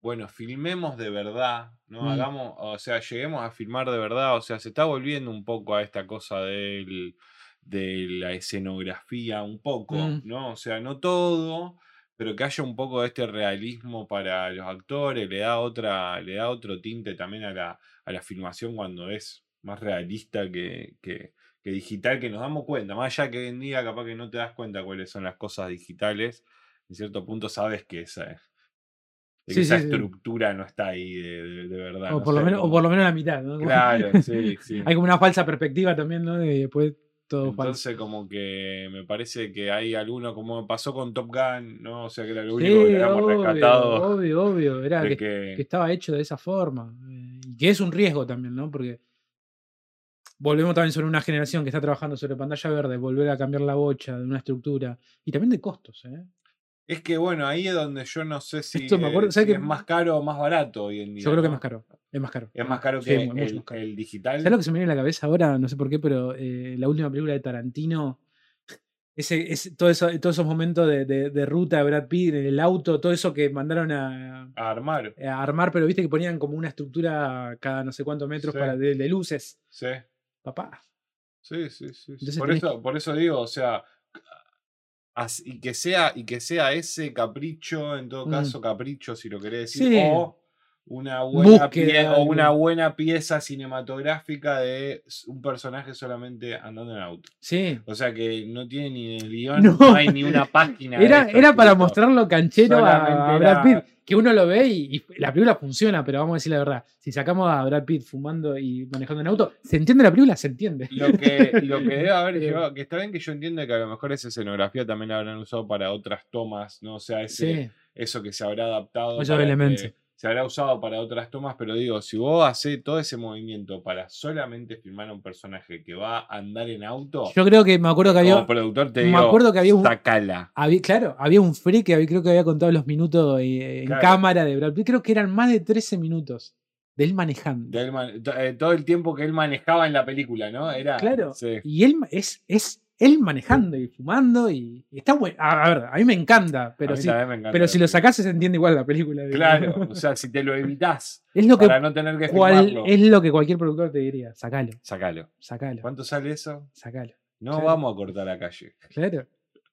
bueno, filmemos de verdad, ¿no? Mm. Hagamos, o sea, lleguemos a filmar de verdad, o sea, se está volviendo un poco a esta cosa del, de la escenografía, un poco, Mm. ¿no? O sea, no todo, pero que haya un poco de este realismo para los actores, le da otra, le da otro tinte también a la, a la filmación cuando es más realista que, que, que digital, que nos damos cuenta, más allá que hoy en día capaz que no te das cuenta cuáles son las cosas digitales, en cierto punto sabes que esa, de que Sí, esa sí, sí. estructura no está ahí de, de- de verdad. o, no por lo menos, o por lo menos la mitad, ¿no? (laughs) Claro, sí, sí. Hay como una falsa perspectiva también, ¿no? Y después todo falso. Entonces, como que me parece que hay alguno, como pasó con Top Gun, ¿no? O sea, que era lo Sí, único que habíamos obvio, rescatado. obvio, obvio. Era que, que- que estaba hecho de esa forma. eh, y que es un riesgo también, ¿no? Porque volvemos también sobre una generación que está trabajando sobre pantalla verde, volver a cambiar la bocha de una estructura. Y también de costos, ¿eh? Es que bueno, ahí es donde yo no sé si, Esto me acuerdo, eh, ¿sabes si qué? es más caro o más barato hoy en día. Yo creo que es más caro. Es más caro. Es más caro Sí, que el, más caro. el digital. ¿Sabes lo que se me viene a la cabeza ahora? No sé por qué, pero eh, la última película de Tarantino. Ese, ese- todo eso, todos esos momentos de, de- de ruta de Brad Pitt en el auto, todo eso que mandaron a, A armar. a armar, pero viste que ponían como una estructura cada no sé cuántos metros Sí. para de, de luces. Sí, Papá. sí, sí. sí. Entonces Por, eso, por eso digo, o sea, y que sea, y que sea ese capricho, en todo Mm. caso, capricho, si lo querés decir, Sí. o una buena pie- o una buena pieza cinematográfica de un personaje solamente andando en auto. Sí. O sea que no tiene ni el guion, No. no, hay ni una (laughs) página. de Era, esto era para mostrarlo canchero a, a Brad Pitt. Que uno lo ve y, y la película funciona, pero vamos a decir la verdad. Si sacamos a Brad Pitt fumando y manejando en auto, ¿se entiende la película? Se entiende. Lo que, lo que debe haber (laughs) llevado, que está bien que yo entiendo que a lo mejor esa escenografía también la habrán usado para otras tomas, ¿no? O sea, ese, Sí. eso que se habrá adaptado. Para elementos. que- se habrá usado para otras tomas, pero digo, si vos haces todo ese movimiento para solamente filmar a un personaje que va a andar en auto, Yo creo que me acuerdo que había. como productor te me digo, acuerdo que había un- sacala. había- claro, había un free que había- creo que había contado los minutos eh, en Claro. cámara de Brad Pitt. Creo que eran más de 13 minutos de él manejando. De él eh, todo el tiempo que él manejaba en la película, ¿no? Era, Claro. sí. Y él es, es él manejando y fumando y, y está bueno. A, a ver, a mí me encanta, pero me encanta Pero si lo sacás se entiende igual la película. Claro, o sea, si te lo evitas es lo que para no tener que cual- filmarlo, es lo que cualquier productor te diría. Sacalo, sacalo. sacalo, ¿Cuánto sale eso? sacalo. No Claro. vamos a cortar la calle. Claro.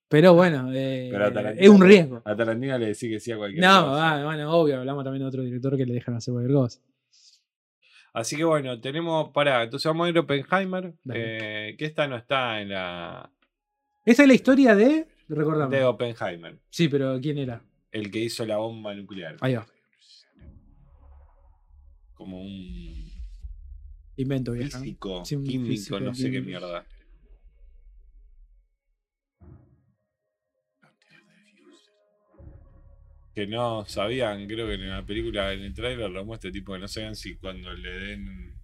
Pero bueno, eh, Pero es un riesgo. A Tarantino le decís que sí a cualquier No, cosa. ah, bueno, obvio, hablamos también de otro director que le dejan hacer cualquier cosa. Así que bueno, tenemos para. Entonces vamos a ir a Oppenheimer. Eh, que esta no está en la. Esa es la historia de. Recordame. De Oppenheimer. Sí, pero ¿quién era? El que hizo la bomba nuclear. Ahí va. Como un Invento, vieja. físico, Sí, químico, físico, no sé qué mierda. Que no sabían, creo que en la película, en el trailer lo muestra, tipo que no sabían si cuando le den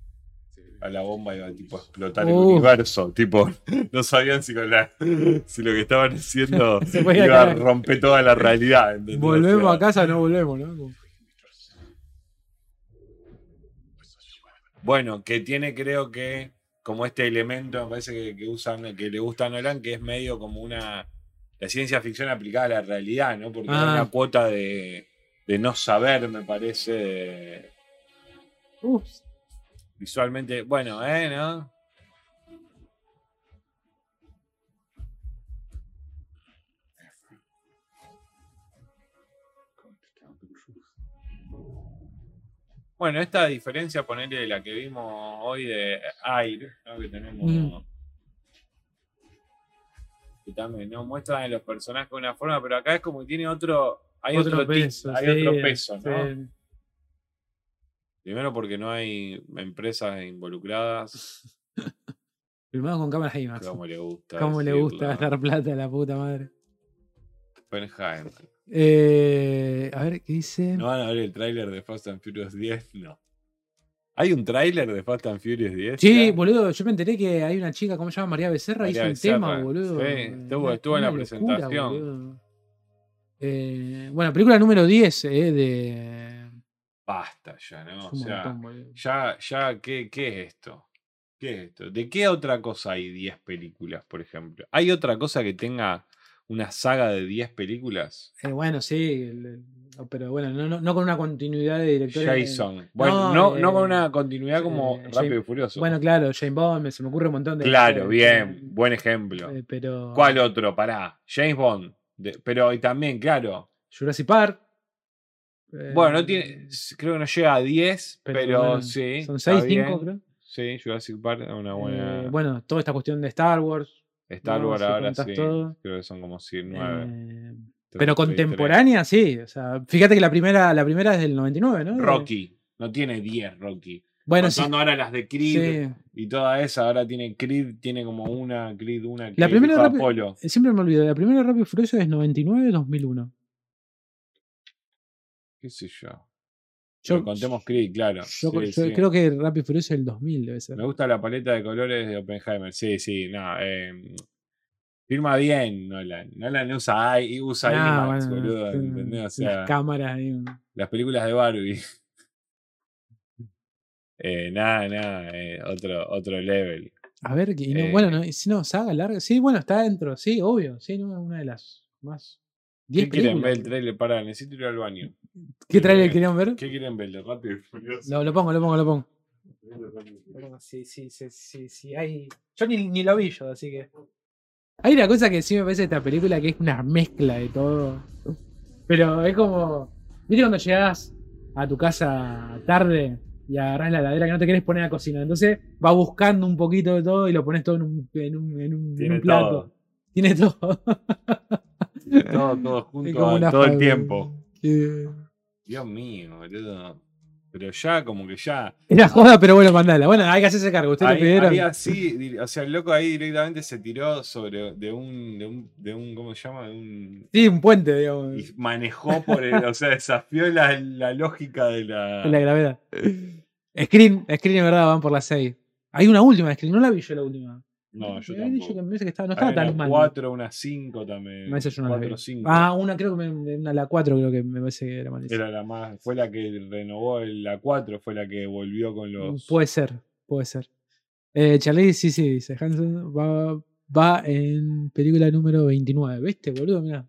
a la bomba iba tipo, a explotar el Uh. universo. Tipo, (laughs) no sabían si con la si lo que estaban haciendo (laughs) Se podía iba a caer. romper toda la realidad. ¿entendés? O Volvemos sea, a casa, no volvemos, ¿no? Como- Bueno, que tiene creo que como este elemento, me parece que, que usan, que le gusta a Nolan, que es medio como una la ciencia ficción aplicada a la realidad, ¿no? Porque hay Ah. una cuota de, de no saber, me parece, Ups. visualmente, bueno, ¿eh? ¿No? Bueno, esta diferencia, ponerle la que vimos hoy de Air, ¿no? que tenemos. Mm. Que también no muestran a los personajes de una forma, pero acá es como que tiene otro. Hay Otro otro, tic, peso, hay otro peso, ¿no? sí. Primero porque no hay empresas involucradas. (laughs) Filmado con cámaras IMAX. Como le gusta. ¿Cómo le gusta gastar plata a la puta madre? Oppenheimer. Eh, a ver, ¿qué dice? ¿No van a ver el tráiler de Fast and Furious 10? No. ¿Hay un tráiler de Fast and Furious 10? Sí, ya? boludo, yo me enteré que hay una chica, ¿cómo se llama? María Becerra, María hizo un Becerra, tema, boludo. sí, estuvo- una- estuvo en la locura, presentación. Eh, bueno, película número 10 eh, de... Basta ya, ¿no? O un sea, montón, ya, ya, ¿qué, ¿qué es esto? ¿Qué es esto? ¿De qué otra cosa hay 10 películas, por ejemplo? ¿Hay otra cosa que tenga una saga de 10 películas? Eh, bueno, sí, el- pero bueno, no, no, no con una continuidad de directores. Jason. Bueno, no, no, con eh, una continuidad como Rápido James- y Furioso. Bueno, claro, Jane Bond, me- se me ocurre un montón de. claro, bien, buen ejemplo. eh, pero. ¿Cuál otro? Pará. James Bond. De- pero y también, claro. Jurassic Park. eh, Bueno, no tiene. Creo que no llega a 10, pero, bueno, sí. Son está 6, 5, bien. creo. Sí, Jurassic Park es una buena. Eh, bueno, toda esta cuestión de Star Wars. Star no, Wars si ahora sí. todo. Creo que son como 9. eh, pero contemporánea, sí. O sea, fíjate que la primera, la primera es del 99, ¿no? Rocky. No tiene 10 Rocky. Bueno, sí. Contando ahora las de Creed sí. y toda esa, ahora tiene Creed, tiene como una, Creed, una, La Creed, primera dijo Rápido- Apolo. Eh, Siempre me olvido. La primera Rápido y Furioso es 99-2001. ¿Qué sé yo? Yo, Pero contemos Creed, claro. yo, Sí, yo sí. creo que Rápido Furioso es el 2000, debe ser. Me gusta la paleta de colores de Oppenheimer. Sí, sí, no. eh, firma bien Nolan. Nolan usa, I- usa Ah, IMAX, bueno, boludo. sí, ¿entendés? O las cámaras ahí. las películas de Barbie. (laughs) Eh, nada, nada. eh, otro, otro level. A ver, y no, Eh, bueno, no, si no, saga larga. Sí, bueno, está dentro, sí, obvio. Sí, no, una de las más. 10 ¿Qué quieren ver el trailer? Pará, necesito ir al baño. ¿Qué trailer querían ver? ¿Qué quieren ver? ¿De Rápido? Lo, lo pongo, lo pongo, lo pongo. Sí, sí, sí, sí, sí. Hay... Yo ni, ni lo vi yo, así que. Hay una cosa que sí me parece de esta película que es una mezcla de todo. Pero es como. ¿Viste cuando llegás a tu casa tarde y agarrás la heladera que no te querés poner a cocinar. Entonces va buscando un poquito de todo y lo pones todo en un, en un, en un- en Tiene un plato. todo. Tiene todo. Todo, todo Es junto todo el tiempo. Que- Dios mío, boludo. Pero ya, como que ya. Era joda, pero bueno, mandala. Bueno, hay que hacerse cargo. Ustedes lo Ahí, pidieron. ahí así, o sea, el loco ahí directamente se tiró sobre de un, de un, de un ¿cómo se llama? De un, Sí, un puente, digamos. y manejó por el, o sea, desafió la, la lógica de la. La gravedad. Screen, Screen en verdad van por las 6. Hay una última de Screen, no la vi yo la última. No, yo me habían dicho que me parece que estaba, no Hay estaba una tan mal. 4, una 5 también. No, esa yo no la vi. 4, 5. Ah, una creo que me, una la 4 creo que me parece que era malísima. Era la más, fue la que renovó el- la 4, fue la que volvió con los. Puede ser, puede ser. Eh, Charlie, sí, sí, dice Hansen va, va en película número 29. ¿Viste, boludo? Mirá.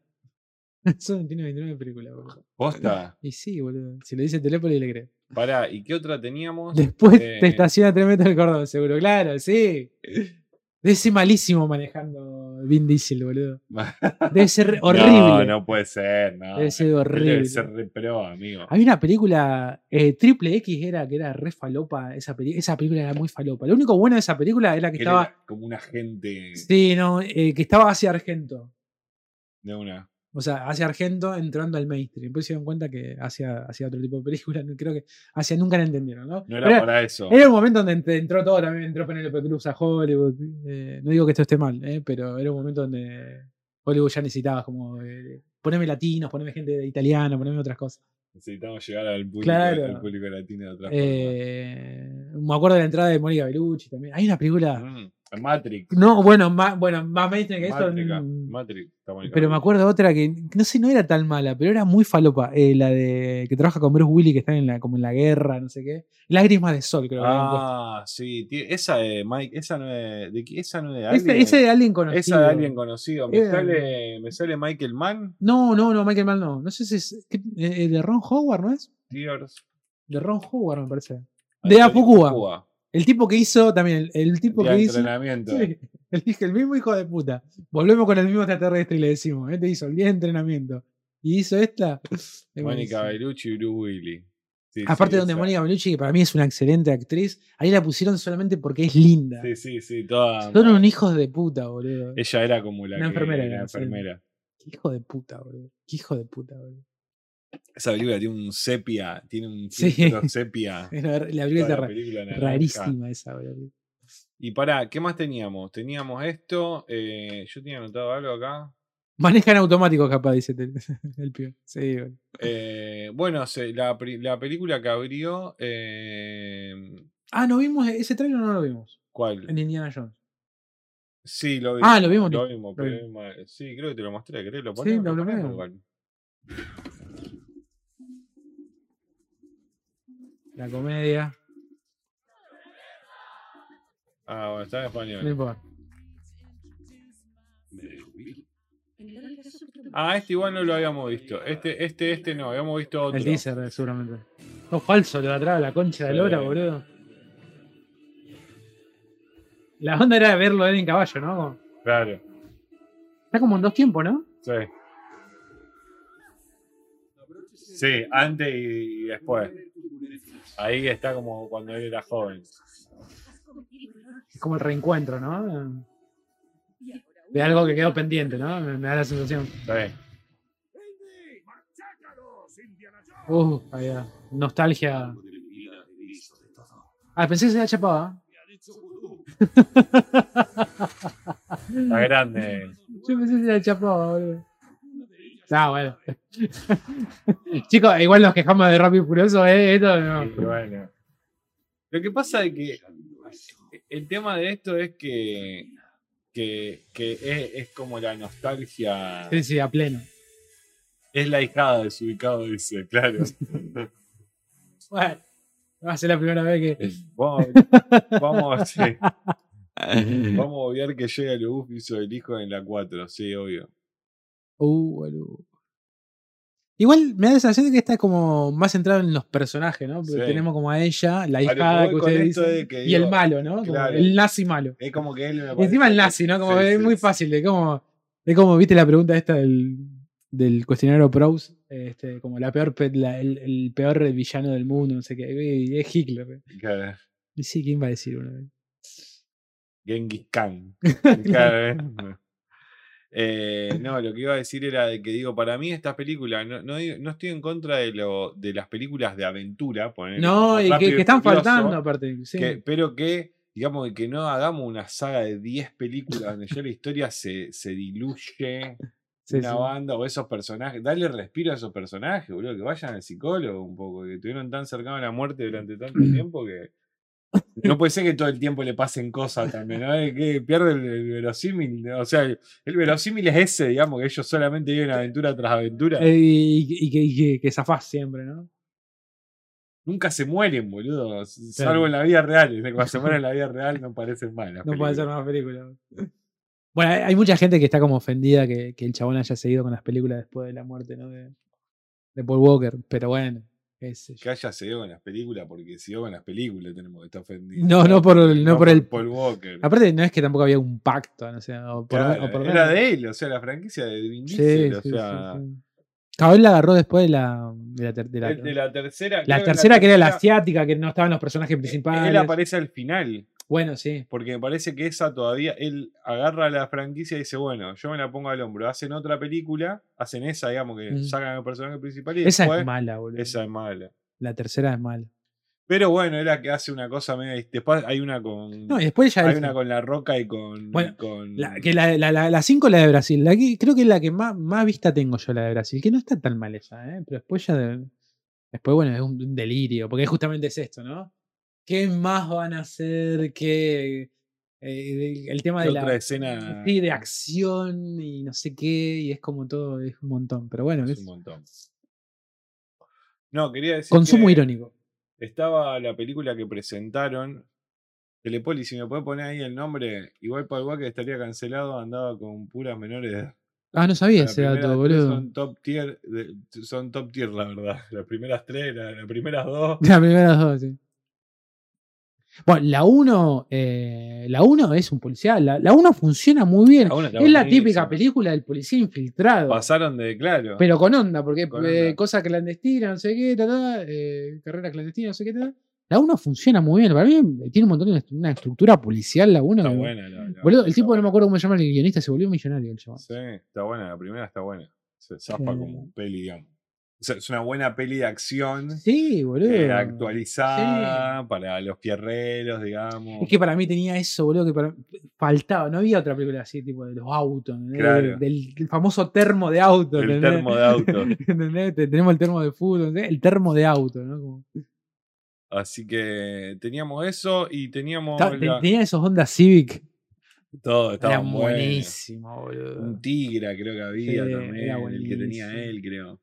Solo tiene 29 películas, boludo. Posta. (laughs) Y sí, boludo. Si le dice Telépolis le cree. Pará, ¿y qué otra teníamos? Después Eh, te estaciona tres metros el cordón, seguro. Claro, sí. (laughs) Debe ser malísimo manejando Vin Diesel, boludo. (laughs) Debe ser horrible. No, no puede ser, no. Debe ser Debe horrible. ser re pro, amigo. Había una película, eh, Triple X era, que era re falopa, esa, esa película era muy falopa. Lo único bueno de esa película era que Que él estaba, era como un agente sí, no, eh, que estaba hacia Argento. de una. O sea, hacia Argento entrando al mainstream. Después se dieron cuenta que hacía, hacía otro tipo de películas. no- (laughs) Creo que hacia nunca la entendieron, ¿no? No era para eso. era un momento donde ent- entró todo, también entró Penelope Cruz a Hollywood. eh, no digo que esto esté mal, eh, pero era un momento donde Hollywood ya necesitaba como eh, ponerme latinos, ponerme gente italiana, ponerme otras cosas. Necesitamos llegar al público, Claro. al público latino de otra Eh, me acuerdo de la entrada de Mónica Bellucci también. Hay una película. forma. Mm, Matrix. No, bueno, más, bueno, más mainstream que esto. Matrix, Matrix. está Mónica Pero me acuerdo otra que, no sé, no era tan mala, pero era muy falopa. eh, la de que trabaja con Bruce Willis, que está en la, como en la guerra, no sé qué. Lágrimas de sol, creo. Ah, sí. Esa de Mike, esa no es de, esa no es de alguien. ese de alguien conocido. esa de alguien conocido. Me Era- sale, me sale Michael Mann. No, no, no, Michael Mann no. No sé si es. ¿qué- eh, ¿De Ron Howard, no es? De Ron Howard, me parece. De. Fuqua. El tipo que hizo también, el, el tipo que hizo. entrenamiento. (laughs) Sí, el, mismo hijo de puta. Volvemos con el mismo extraterrestre y le decimos, este hizo el día de entrenamiento. Y hizo esta. Es Mónica. Bellucci y Bruce Willis. Sí, Aparte sí, donde. Mónica Bellucci, que para mí es una excelente actriz, ahí la pusieron solamente porque es linda. Sí, sí, sí. Toda, Son unos hijos de puta, boludo. Ella era como la, Una que- enfermera era, enfermera. Qué hijo de puta, boludo. Qué hijo de puta, boludo. Esa película tiene un sepia, tiene un Sí. sepia. (laughs) La, la película la película rarísima esa. Y pará, ¿qué más teníamos? Teníamos esto. eh, yo tenía anotado algo acá. Maneja en automático, capaz, dice el, (laughs) pibe. Sí. Eh, bueno, se- la, la película que abrió. eh, Ah, no vimos ese trailer o no lo vimos. ¿Cuál? En Indiana Jones. Sí, lo vimos. Ah, lo vimos, Lo vimos, lo pero Sí, creo que te lo mostré. ¿Querés? Lo Sí, ponemos? lo Lo ponemos ponemos. igual. La comedia. Ah, bueno, está en No español. importa. Ah, este igual no lo habíamos visto. Este, este, este no, habíamos visto otro. El teaser, seguramente. No, falso, lo de atrás, la concha de Sí. lora, boludo. La onda era verlo él en caballo, ¿no? Claro, Está como en dos tiempos, ¿no? sí. Sí, antes y después. Ahí está como cuando él era joven. Es como el reencuentro, ¿no? De algo que quedó pendiente, ¿no? Me, da la sensación. Sí. Uh, ahí va. Nostalgia. Ah, pensé que se la chapaba. Está grande. Yo pensé que se la chapaba, boludo. Ah, bueno. (laughs) Chicos, igual nos quejamos de Rápido y Furioso, ¿eh? Esto no. Bueno. Lo que pasa es que el tema de esto es que, que, que es, es como la nostalgia. Sí, sí, a pleno. Es la hijada de su ubicado, dice, claro. (laughs) Bueno, va a ser la primera vez que. (laughs) Vamos, vamos, sí. vamos a obviar que llega el bus hizo el hijo en la 4, sí, obvio. Uh. Igual me da la sensación de que está como más centrado en los personajes, ¿no? Porque Sí. tenemos como a ella, la A lo que ustedes dicen, que y digo, el malo, ¿no? Como claro. el nazi malo. Es como que él me encima el nazi, ¿no? Como Sí, es sí, muy fácil, de como, es como, viste la pregunta esta del, del cuestionario Proust, este, como la peor, la- el, el peor villano del mundo, no sé qué. y es Hitler. Claro, Y sí, ¿quién va a decir uno? (laughs) Genghis Khan. Claro, ¿eh? Eh, (laughs) no, lo que iba a decir era de que digo, para mí estas películas, no, no, no estoy en contra de, lo, de las películas de aventura, ponele, No, y que, que están faltando aparte. sí. que- pero que, digamos, que no hagamos una saga de 10 películas donde ya la historia se, se diluye (laughs) Sí, una sí. banda o esos personajes. Dale respiro a esos personajes, boludo, que vayan al psicólogo un poco, que estuvieron tan cercanos a la muerte durante tanto (clears throat) tiempo que. No puede ser que todo el tiempo le pasen cosas también, ¿no? Que pierde el, el verosímil. O sea, el, el verosímil es ese, digamos, que ellos solamente viven aventura tras aventura. Eh, y, y que, y que, que zafás siempre, ¿no? Nunca se mueren, boludo. Salvo en la vida real. Cuando se mueren en la (laughs) vida real no parecen mal. las No puede ser más películas. Bueno, hay- mucha gente que está como ofendida que, que el chabón haya seguido con las películas después de la muerte, ¿no? De, de Paul Walker, pero bueno. Que haya seguido con las películas, porque siguió con las películas tenemos que estar ofendidos. No, no por el- no por el- Paul Walker. Aparte, no es que tampoco había un pacto, no sé, o por, Claro, o por era menos- de él, o sea, la franquicia de Vin Sí, Diesel, o sí, sí, sea. sí. La agarró después de la, de la, de la- de la tercera. la creo que tercera, que era la tercera, asiática, que no estaban los personajes principales. Él aparece al final, Bueno, sí. porque me parece que esa todavía. Él agarra la franquicia y dice: Bueno, yo me la pongo al hombro. Hacen otra película, hacen esa, digamos, que Mm. sacan al personaje principal y Esa después. es mala, boludo. esa es mala. La tercera es mala. Pero bueno, era que hace una cosa media. dist- Después hay una con. No, y después ya. hay una con La Roca y con. Bueno, con La, que la, la, la, la 5 la de Brasil. La que, creo que es la que más, más vista tengo yo, la de Brasil. Que no está tan mal esa, ¿eh? Pero después ya. de- después, bueno, es un delirio. Porque justamente es esto, ¿no? ¿Qué más van a hacer? ¿Qué. eh, el tema ¿Qué de la. otra escena? Sí, de acción y no sé qué. Y es como todo, es un montón. Pero bueno, Es es un montón. No, quería decir. consumo que- irónico. Estaba la película que presentaron. Telepoli, si me puede poner ahí el nombre, igual Paul Walker estaría cancelado, andaba con puras menores de. Ah, no sabía ese dato, boludo. Son top tier, de- son top tier, la verdad. Las primeras tres, la- las primeras dos. (laughs) Las primeras dos, sí. Bueno, la 1 la 1 es un policial. La, la 1 funciona muy bien. La uno Es la típica película del policía infiltrado. Pasaron de, claro. Pero con onda, porque Con eh, onda. cosa clandestina, no sé qué, ta, ta, eh, carrera clandestina, no sé qué, ta. La 1 funciona muy bien. Para mí eh, tiene un montón de una estructura policial la 1. está buena. La, la- Boludo, el tipo, no me acuerdo cómo se llama el guionista, se volvió millonario el chaval. Sí, está buena. La primera está buena. Se zafa Eh. como peli, digamos. O sea, es una buena peli de acción. Sí, boludo. eh, actualizada para los fierreros, digamos. Es que para mí tenía eso, boludo, que para- faltaba. No había otra película así, tipo de los autos. Claro. Del, del famoso termo de auto. el ¿entendés? termo de auto. (laughs) ¿Entendés? Te- Tenemos el termo de fútbol, ¿entendés? el termo de auto, ¿no? Como- Así que teníamos eso y teníamos la- Tenía esos Honda Civic. todo, estaba buenísimo, boludo. Un tigre creo que había Sí, también, el que tenía él, creo.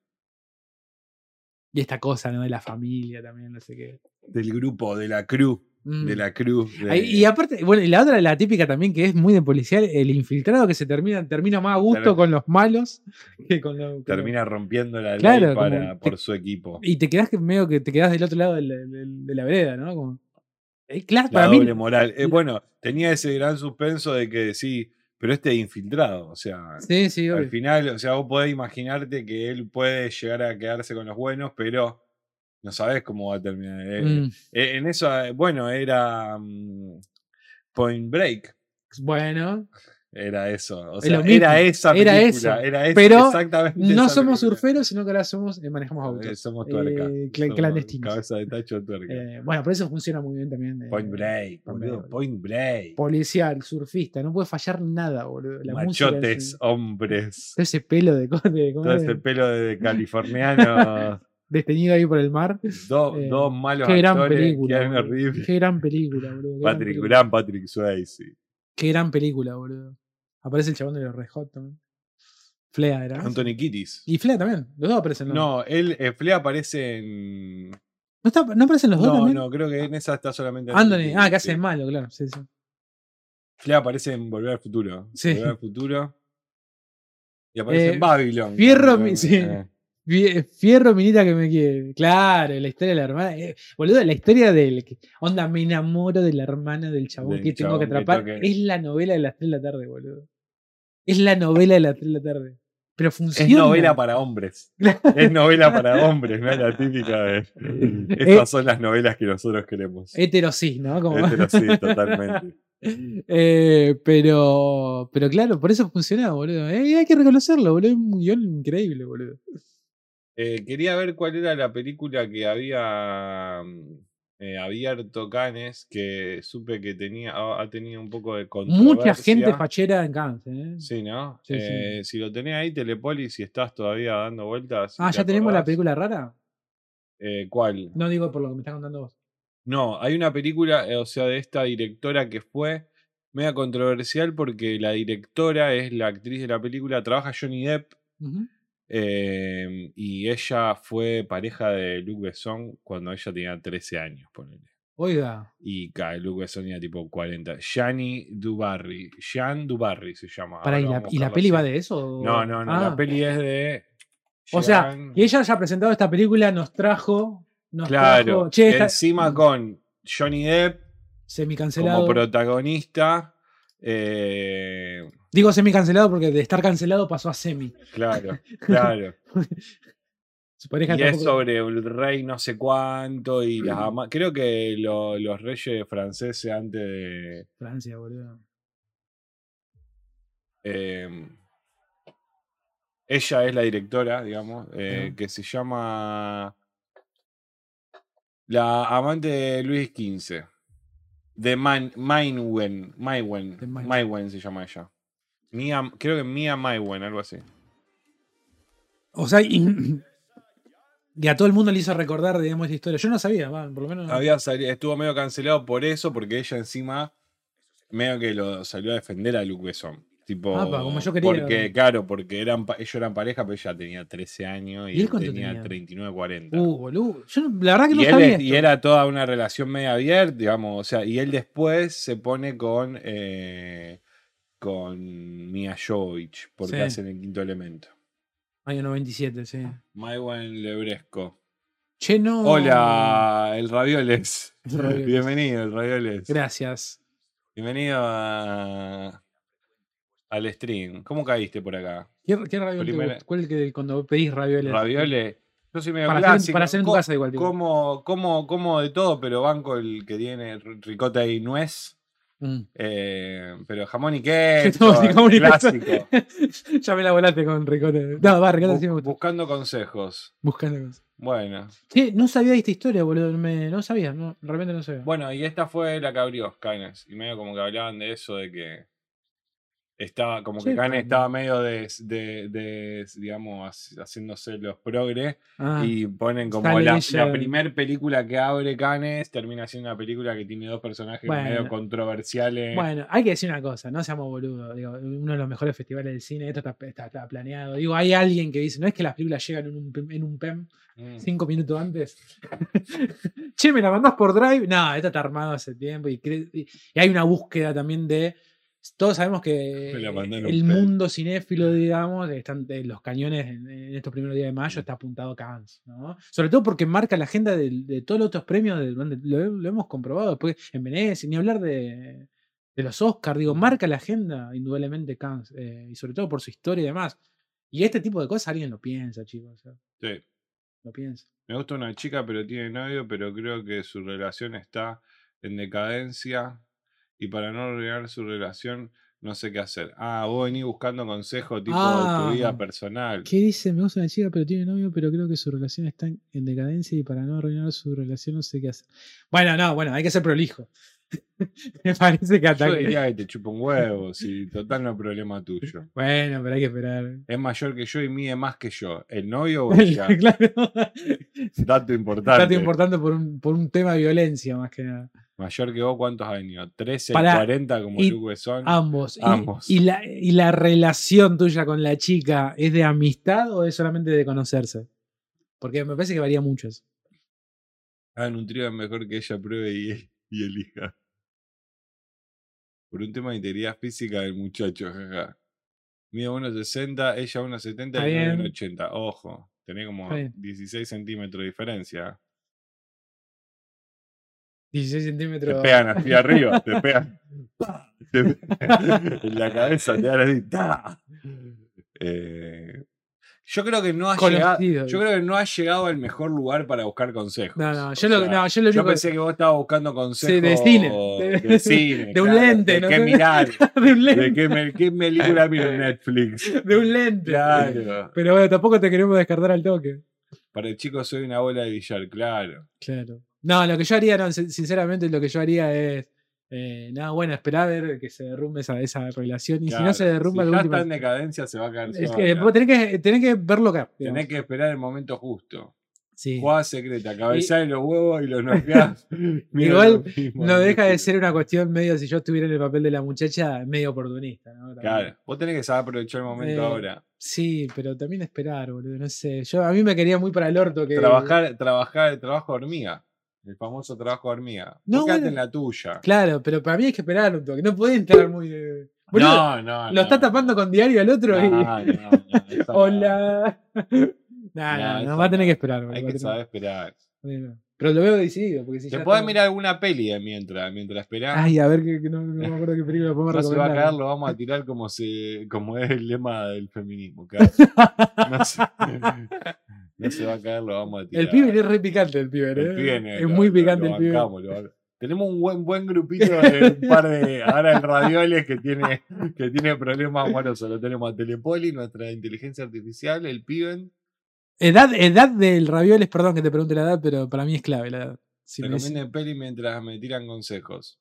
Y esta cosa, ¿no? De la familia también, no sé qué. Del grupo, de la crew, Mm. de la crew. de- Y aparte, bueno, y la otra, la típica también, que es muy de policial, el infiltrado que se termina, termina más a gusto Claro. con los malos que con los. termina rompiendo la ley Claro, como para, te- por su equipo. Y te quedás que medio que te quedás del otro lado de la, de- de la vereda, ¿no? Como, Eh, claro, La para mí. doble moral. Eh, bueno, tenía ese gran suspenso de que sí, pero este es infiltrado, o sea, Sí, sí, al final, o sea, vos podés imaginarte que él puede llegar a quedarse con los buenos, pero no sabés cómo va a terminar. Eh, Mm, eh, en eso, eh, bueno, era mm, Point Break. Bueno, Era eso. O sea, mismo, era esa era película. eso, Era, es- pero exactamente no somos película. surferos, sino que ahora somos, eh, manejamos autos. Eh, somos tuerca. Eh, somos clandestinos. Cabeza de tacho tuerca. Bueno, por eso funciona muy bien también. Point Break, Point boludo, Break. Point Break. Policial, surfista, no puede fallar nada, boludo. La música Machotes, hombres. todo ese pelo de, co- (laughs) de- ¿cómo Todo es? ese pelo de (laughs) californiano. desteñido ahí por el mar. dos, malos Qué gran actores. película. Qué gran película, boludo. Gran Patrick, película. gran Patrick Swayze. Qué gran película, boludo. Aparece el chabón de los Red Hot también. Flea era. Anthony Kiddis. Y Flea también. Los dos aparecen. ¿no? No, él, eh, Flea aparece en. ¿No, está- no aparecen los dos No, también? no, creo que en esa está solamente. Anthony, ah, que hace sí. malo, claro. Sí, sí. Flea aparece en Volver al Futuro. Sí. Volver al Futuro. Y aparece Eh, en Babylon. Fierro, sí. eh. Fie- Fierro, minita que me quiere. Claro, la historia de la hermana. eh, boludo, la historia del. Onda, me enamoro de la hermana del chabón Del que tengo chabón que que atrapar. que- Es la novela de las 3 de la tarde, boludo. Es la novela de las 3 de la tarde. Pero Es funciona. novela para hombres. Es novela para hombres, no es la típica de. (laughs) Estas son las novelas que nosotros queremos. Heterosis, ¿no? Como- Hétero, sí, (laughs) totalmente. Eh, pero, pero claro, por eso funciona, boludo. Eh, hay que reconocerlo, boludo. Es un guion increíble, boludo. Eh, quería ver cuál era la película que había mm, eh, abierto Canes, que supe que tenía, ha tenido un poco de Mucha gente controversia. fachera en Cannes, ¿eh? Sí, ¿no? Sí, sí. Eh, Si lo tenés ahí, Telepolis, si estás todavía dando vueltas. Ah, ¿ya tenemos la película rara? Eh, ¿Cuál? No digo por lo que me estás contando vos. No, hay una película, o sea, de esta directora que fue media controversial porque la directora es la actriz de la película, trabaja Johnny Depp Ujú. Eh, y ella fue pareja de Luc Besson cuando ella tenía 13 años, ponele. Oiga, Y Luc Besson tenía tipo 40. Gianni Dubarry. Jean Dubarry se llama. para, ¿y, la, vamos a ¿y la buscarlo peli va de eso? No, no, no. Ah, La peli es de. O sea, que ella haya presentado esta película nos trajo. Nos Claro. trajo. Che, esta- Encima con Johnny Depp Semi-cancelado. como protagonista. Eh, Digo semi-cancelado porque de estar cancelado pasó a semi. claro, (laughs) claro. Su pareja Y es sobre el rey no sé cuánto y las (clears throat) ama- Creo que lo- los reyes franceses antes de. Francia, boludo. eh, ella es la directora, digamos, eh, que se llama. La amante de Luis XV. De Man, Mainwen. Maiwen. De Main- Maiwen se llama ella. Mia, creo que Mia Maiwen, algo así. O sea, y, y a todo el mundo le hizo recordar, digamos, esta historia. Yo no sabía, va, por lo menos. no. Había sali- estuvo medio cancelado por eso, porque ella encima medio que lo salió a defender a Luc Besson. Tipo, Apa, como yo quería. Porque, claro, porque eran, ellos eran pareja, pero ella tenía 13 años y, ¿Y él tenía, tenía? 39, 40. Uh, boludo. Yo la verdad que no él, sabía. es- y era toda una relación media abierta, digamos, o sea, y él después se pone con eh, con Mia Jovovich, porque Sí. hacen el quinto elemento. Año 97, sí. Maiwen Lebresco. Che, no. Hola, el Ravioles. El Ravioles. (laughs) Bienvenido, el Ravioles. Gracias. Bienvenido a, al stream. ¿Cómo caíste por acá? ¿Qué, qué Primera-? ¿Cuál es el que cuando pedís ravioles? Ravioles. Yo soy medio Para hacer clásico. para hacer en tu casa igual. Como, como, como de todo, pero banco el que tiene ricota y nuez. Mm. eh, pero jamón y (laughs) Que queso. clásico. (laughs) ya me la volaste con ricote. No, va, ricote sí me gusta. buscando consejos. Buscando cosas. Bueno. Sí, no sabía esta historia, boludo. Me, no sabía, no, realmente no sabía. Bueno, y esta fue la que abrió Canes. Y medio como que hablaban de eso, de que estaba, como que Sí, estaba medio de, de, de, digamos, hac- haciéndose los progres. Ah, Y ponen como la, la primer película que abre Canes termina siendo una película que tiene dos personajes Bueno. medio controversiales. Bueno, hay que decir una cosa, no seamos boludos. Digo, uno de los mejores festivales del cine, esto está, está- está planeado. Digo, hay alguien que dice, no es que las películas llegan en un, PEM- en un PEM Mm. cinco minutos antes. (laughs) che, me la mandás por Drive. No, esto está armado hace tiempo. Y- y hay una búsqueda también de. Todos sabemos que (laughs) el mundo cinéfilo, digamos, están los cañones en, estos primeros días de mayo, está apuntado a Cannes, ¿no? Sobre todo porque marca la agenda de, todos los otros premios, de, donde lo, lo hemos comprobado después en Venecia, ni hablar de, de los Oscars, digo, marca la agenda indudablemente Cannes, eh, y sobre todo por su historia y demás. Y este tipo de cosas alguien lo piensa, chicos, Sí. lo piensa. Me gusta una chica, pero tiene novio, pero creo que su relación está en decadencia. Y para no arruinar su relación, no sé qué hacer. Ah, vos venís buscando consejos tipo de Ah. tu vida personal. ¿Qué dice? Me gusta una chica, pero tiene novio, pero creo que su relación está en, en decadencia y para no arruinar su relación no sé qué hacer. Bueno, no, bueno, hay que ser prolijo. (laughs) Me parece que Yo ataque. diría que te chupa un huevo, si total no es problema tuyo. (laughs) Bueno, pero hay que esperar. Es mayor que yo y mide más que yo. ¿El novio o (laughs) ella? claro. Dato importante. Dato importante por un, por un tema de violencia, más que nada. Mayor que vos, ¿cuántos años? ¿13 Pará, y 40 como y- Luke Besson? Ambos. Ambos. Y, la, ¿Y la relación tuya con la chica es de amistad o es solamente de conocerse? Porque me parece que varía mucho eso. Hagan un trío es mejor que ella pruebe y, y elija. Por un tema de integridad física del muchacho, jaja. Mide 1,60, ella 1,70 Está y bien. 1,80. Ojo, tenés como Está bien. 16 centímetros de diferencia. 16 Te centímetros. pegan así arriba, te pegan. (laughs) Te- en la cabeza te dan así. ¡ta! Eh, yo creo que no ha llegado. Yo creo que no ha llegado al mejor lugar para buscar consejos. No, no, yo lo, sea, no, yo lo yo único pensé que vos estabas buscando consejos de cine. de, De- cine, de un lente, de no qué mirar, (laughs) de un de lente. qué, me- qué película miro en Netflix. De un lente. Claro. Pero bueno, tampoco te queremos descartar al toque. Para el chico soy una bola de billar, claro. Claro. No, lo que yo haría, no, sin- sinceramente, lo que yo haría es. Eh, nada, bueno, esperar a ver que se derrumbe esa, esa relación. Y si no se derrumba, si ya última. está en decadencia, se va a caer. Es que vos tenés que, tenés que verlo acá. Tenés que esperar el momento justo. Sí. Jugada secreta, cabezar en los huevos y los noqueás. (laughs) (laughs) Igual lo No deja de ser una cuestión medio, si yo estuviera en el papel de la muchacha, medio oportunista, ¿no? Claro, vos tenés que saber aprovechar el momento Eh, ahora. Sí, pero también esperar, boludo, no sé. Yo, a mí me quería muy para el orto que... Trabajar, trabajar, trabajo hormiga. El famoso trabajo de hormiga. No, bueno. en la tuya. Claro, pero para mí hay que esperar un toque. No podés entrar muy... de- no, no. lo no. está tapando con diario al otro y... No, no, no, no. (laughs) Hola. No, (laughs) Nah, no, no, va a tener que esperar. Hay que saber esperar. Pero lo veo decidido, porque si Te podés está- mirar alguna peli mientras, mientras esperás. Ay, a ver, que, que no, me acuerdo qué película podemos no se va a caer, lo vamos a tirar como, se, como es el lema del feminismo. (laughs) No se, no se va a caer, lo vamos a tirar. El pibe es re picante, el pibe, ¿eh? El pibe ne- es muy lo- picante lo el pibe. lo. Tenemos un buen buen grupito de un par de ahora el Ravioles que tiene, que tiene problemas amorosos. Lo tenemos a Telepoli, nuestra inteligencia artificial, el Piben. Edad, edad del ravioles, perdón que te pregunte la edad, pero para mí es clave la edad. Si me Recomienden peli mientras me tiran consejos.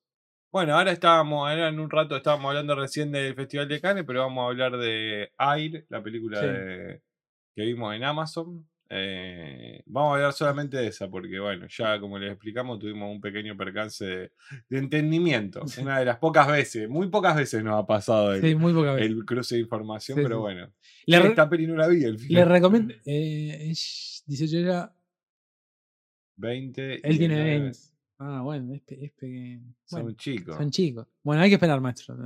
Bueno, ahora estábamos, ahora en un rato estábamos hablando recién del Festival de Cannes, pero vamos a hablar de Air, la película Sí. de- que vimos en Amazon. Eh, vamos a hablar solamente de esa, porque bueno, ya como les explicamos, tuvimos un pequeño percance de, de entendimiento. (laughs) Una de las pocas veces, muy pocas veces nos ha pasado el, Sí, muy poca vez. el cruce de información, Sí, pero bueno. Le, re- esta peli no la vi, el le final. recomiendo. Eh, es 18 ya. 20. y Él tiene 19. 20. Ah, bueno, es, pe- es pequeño. Son Bueno, chicos. son chicos. Bueno, hay que esperar, maestro.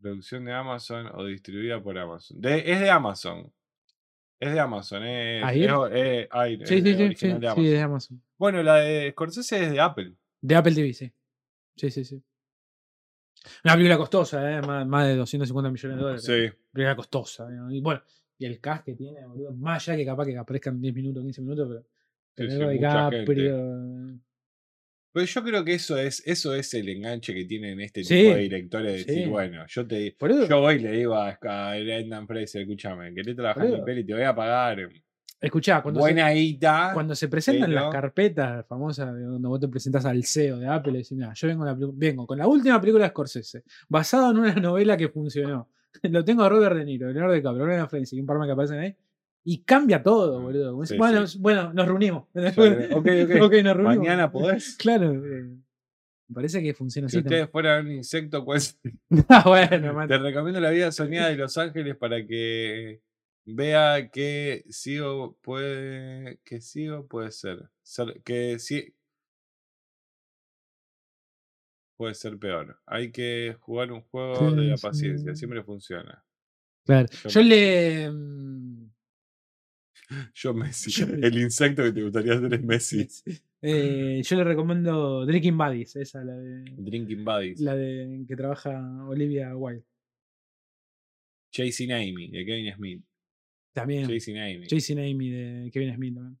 Producción de Amazon o distribuida por Amazon. De- es de Amazon. Es de Amazon. Es, ¿Air? es o- es Air, Sí, sí, sí, sí, de sí, de Amazon. Bueno, la de Scorsese es de Apple. De Apple TV, sí. Sí, sí, sí. Una película costosa, ¿eh? Más, más de 250 millones de dólares. Sí. Película costosa. ¿no? Y bueno, y el cast que tiene, boludo. Más allá que capaz que aparezcan 10 minutos, 15 minutos, pero. Sí, sí. DiCaprio. Pero yo creo que eso es, eso es el enganche que tienen este Sí, tipo de directores de decir, bueno, yo te eso, yo voy y le digo a, a Brendan Fraser, escúchame, querés trabajar en mi peli, te voy a pagar escuchá, cuando se, buena guita. cuando se presentan las carpetas famosas, donde vos te presentás al CEO de Apple y decís, mira, yo vengo, la vengo con la última película de Scorsese, basado en una novela que funcionó. (laughs) Lo tengo a Robert De Niro, Leonardo DiCaprio, Brendan Fraser y un par más que aparecen ahí. Y cambia todo, Mm, boludo. Sí, bueno, sí. bueno, nos reunimos. (laughs) Ya, ok, ok. (laughs) Nos reunimos. (laughs) Mañana podés. Claro. eh, me parece que funciona Si así. ustedes fueran un insecto, también. Ah, bueno, man. Te recomiendo La vida soñada de Los Ángeles para que vea que sigo puede que sigo puede ser, ser- que sí puede ser peor. Hay que jugar un juego de la paciencia, siempre funciona. Claro. Yo le. (laughs) Yo Messi, Yo- el insecto que te gustaría ser es Messi. (laughs) eh, yo le recomiendo Drinking Buddies, esa, la de. Drinking Buddies, La de que trabaja Olivia Wilde. Chasing Amy de Kevin Smith. También. Chasing Amy. Jason Amy de Kevin Smith también.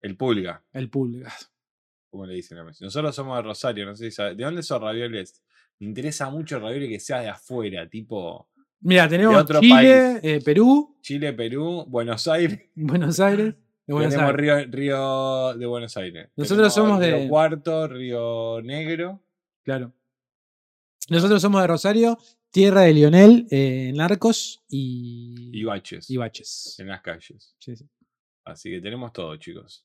El Pulga, El Pulga. como le dicen a Messi. Nosotros somos de Rosario, no sé si sabes. ¿De dónde son ravioles? Me interesa mucho el ravioli que sea de afuera, tipo Mira, tenemos Chile, eh, Perú, Chile, Perú, Buenos Aires. (laughs) Buenos Aires. De Buenos Tenemos Aires. Río, Río de Buenos Aires. Nosotros Tenemos somos Río de- Cuarto, Río Negro. Claro. Nosotros somos de Rosario, tierra de Lionel, eh, Narcos y. y baches y Baches. en las calles. Sí, sí. Así que tenemos todo, chicos.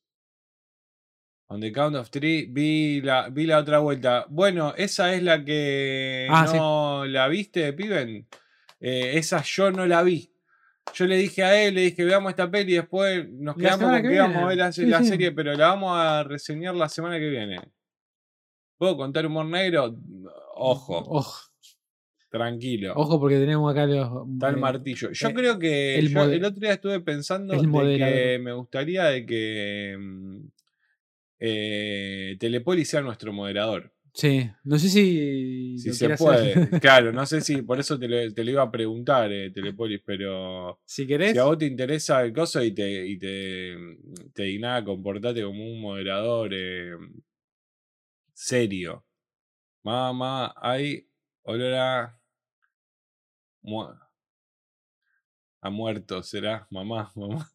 On the count of three, vi la, vi la otra vuelta. Bueno, esa es la que Ah, sí. no la viste, Piben. Eh, esa yo no la vi. Yo le dije a él, le dije, veamos esta peli y después nos La quedamos con que que íbamos a ver la, Sí, la sí. serie, pero la vamos a reseñar la semana que viene. ¿Puedo contar humor negro? Ojo, Ojo. tranquilo. Ojo porque tenemos acá los. Está el eh, martillo. Yo eh, creo que el yo mode- el otro día estuve pensando de que me gustaría de que mm, eh, Telepoli sea nuestro moderador. Sí, no sé si. Si se puede. hacer. (laughs) Claro, no sé si por eso te lo, te lo iba a preguntar, eh, Telepolis, pero si querés. si a vos te interesa el coso y te, y te, te dignás a comportarte como un moderador eh, serio. Mamá, hay olor a. mu- a muerto, será, mamá, (laughs) mamá.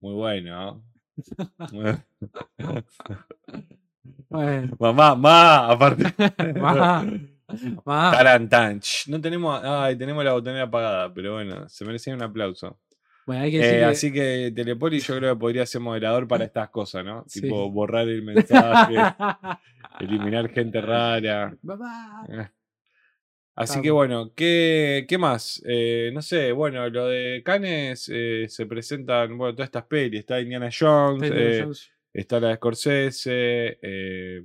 Muy bueno, ¿no? (laughs) Bueno, (laughs) mamá, ma, aparte. (laughs) Ma. ma. Tarantan. Ch, No tenemos, ay, tenemos la botonera apagada, pero bueno, se merecía un aplauso. Bueno, hay que Eh, que- Así que Telepoli yo creo que podría ser moderador para estas cosas, ¿no? (laughs) Sí. Tipo borrar el mensaje, eliminar gente rara. Mamá. Eh. Así que bueno. ¿qué, qué más? Eh, no sé, bueno, lo de Cannes eh, se presentan, bueno, todas estas pelis. Está Indiana Jones, eh, Jones. Está la de Scorsese. eh,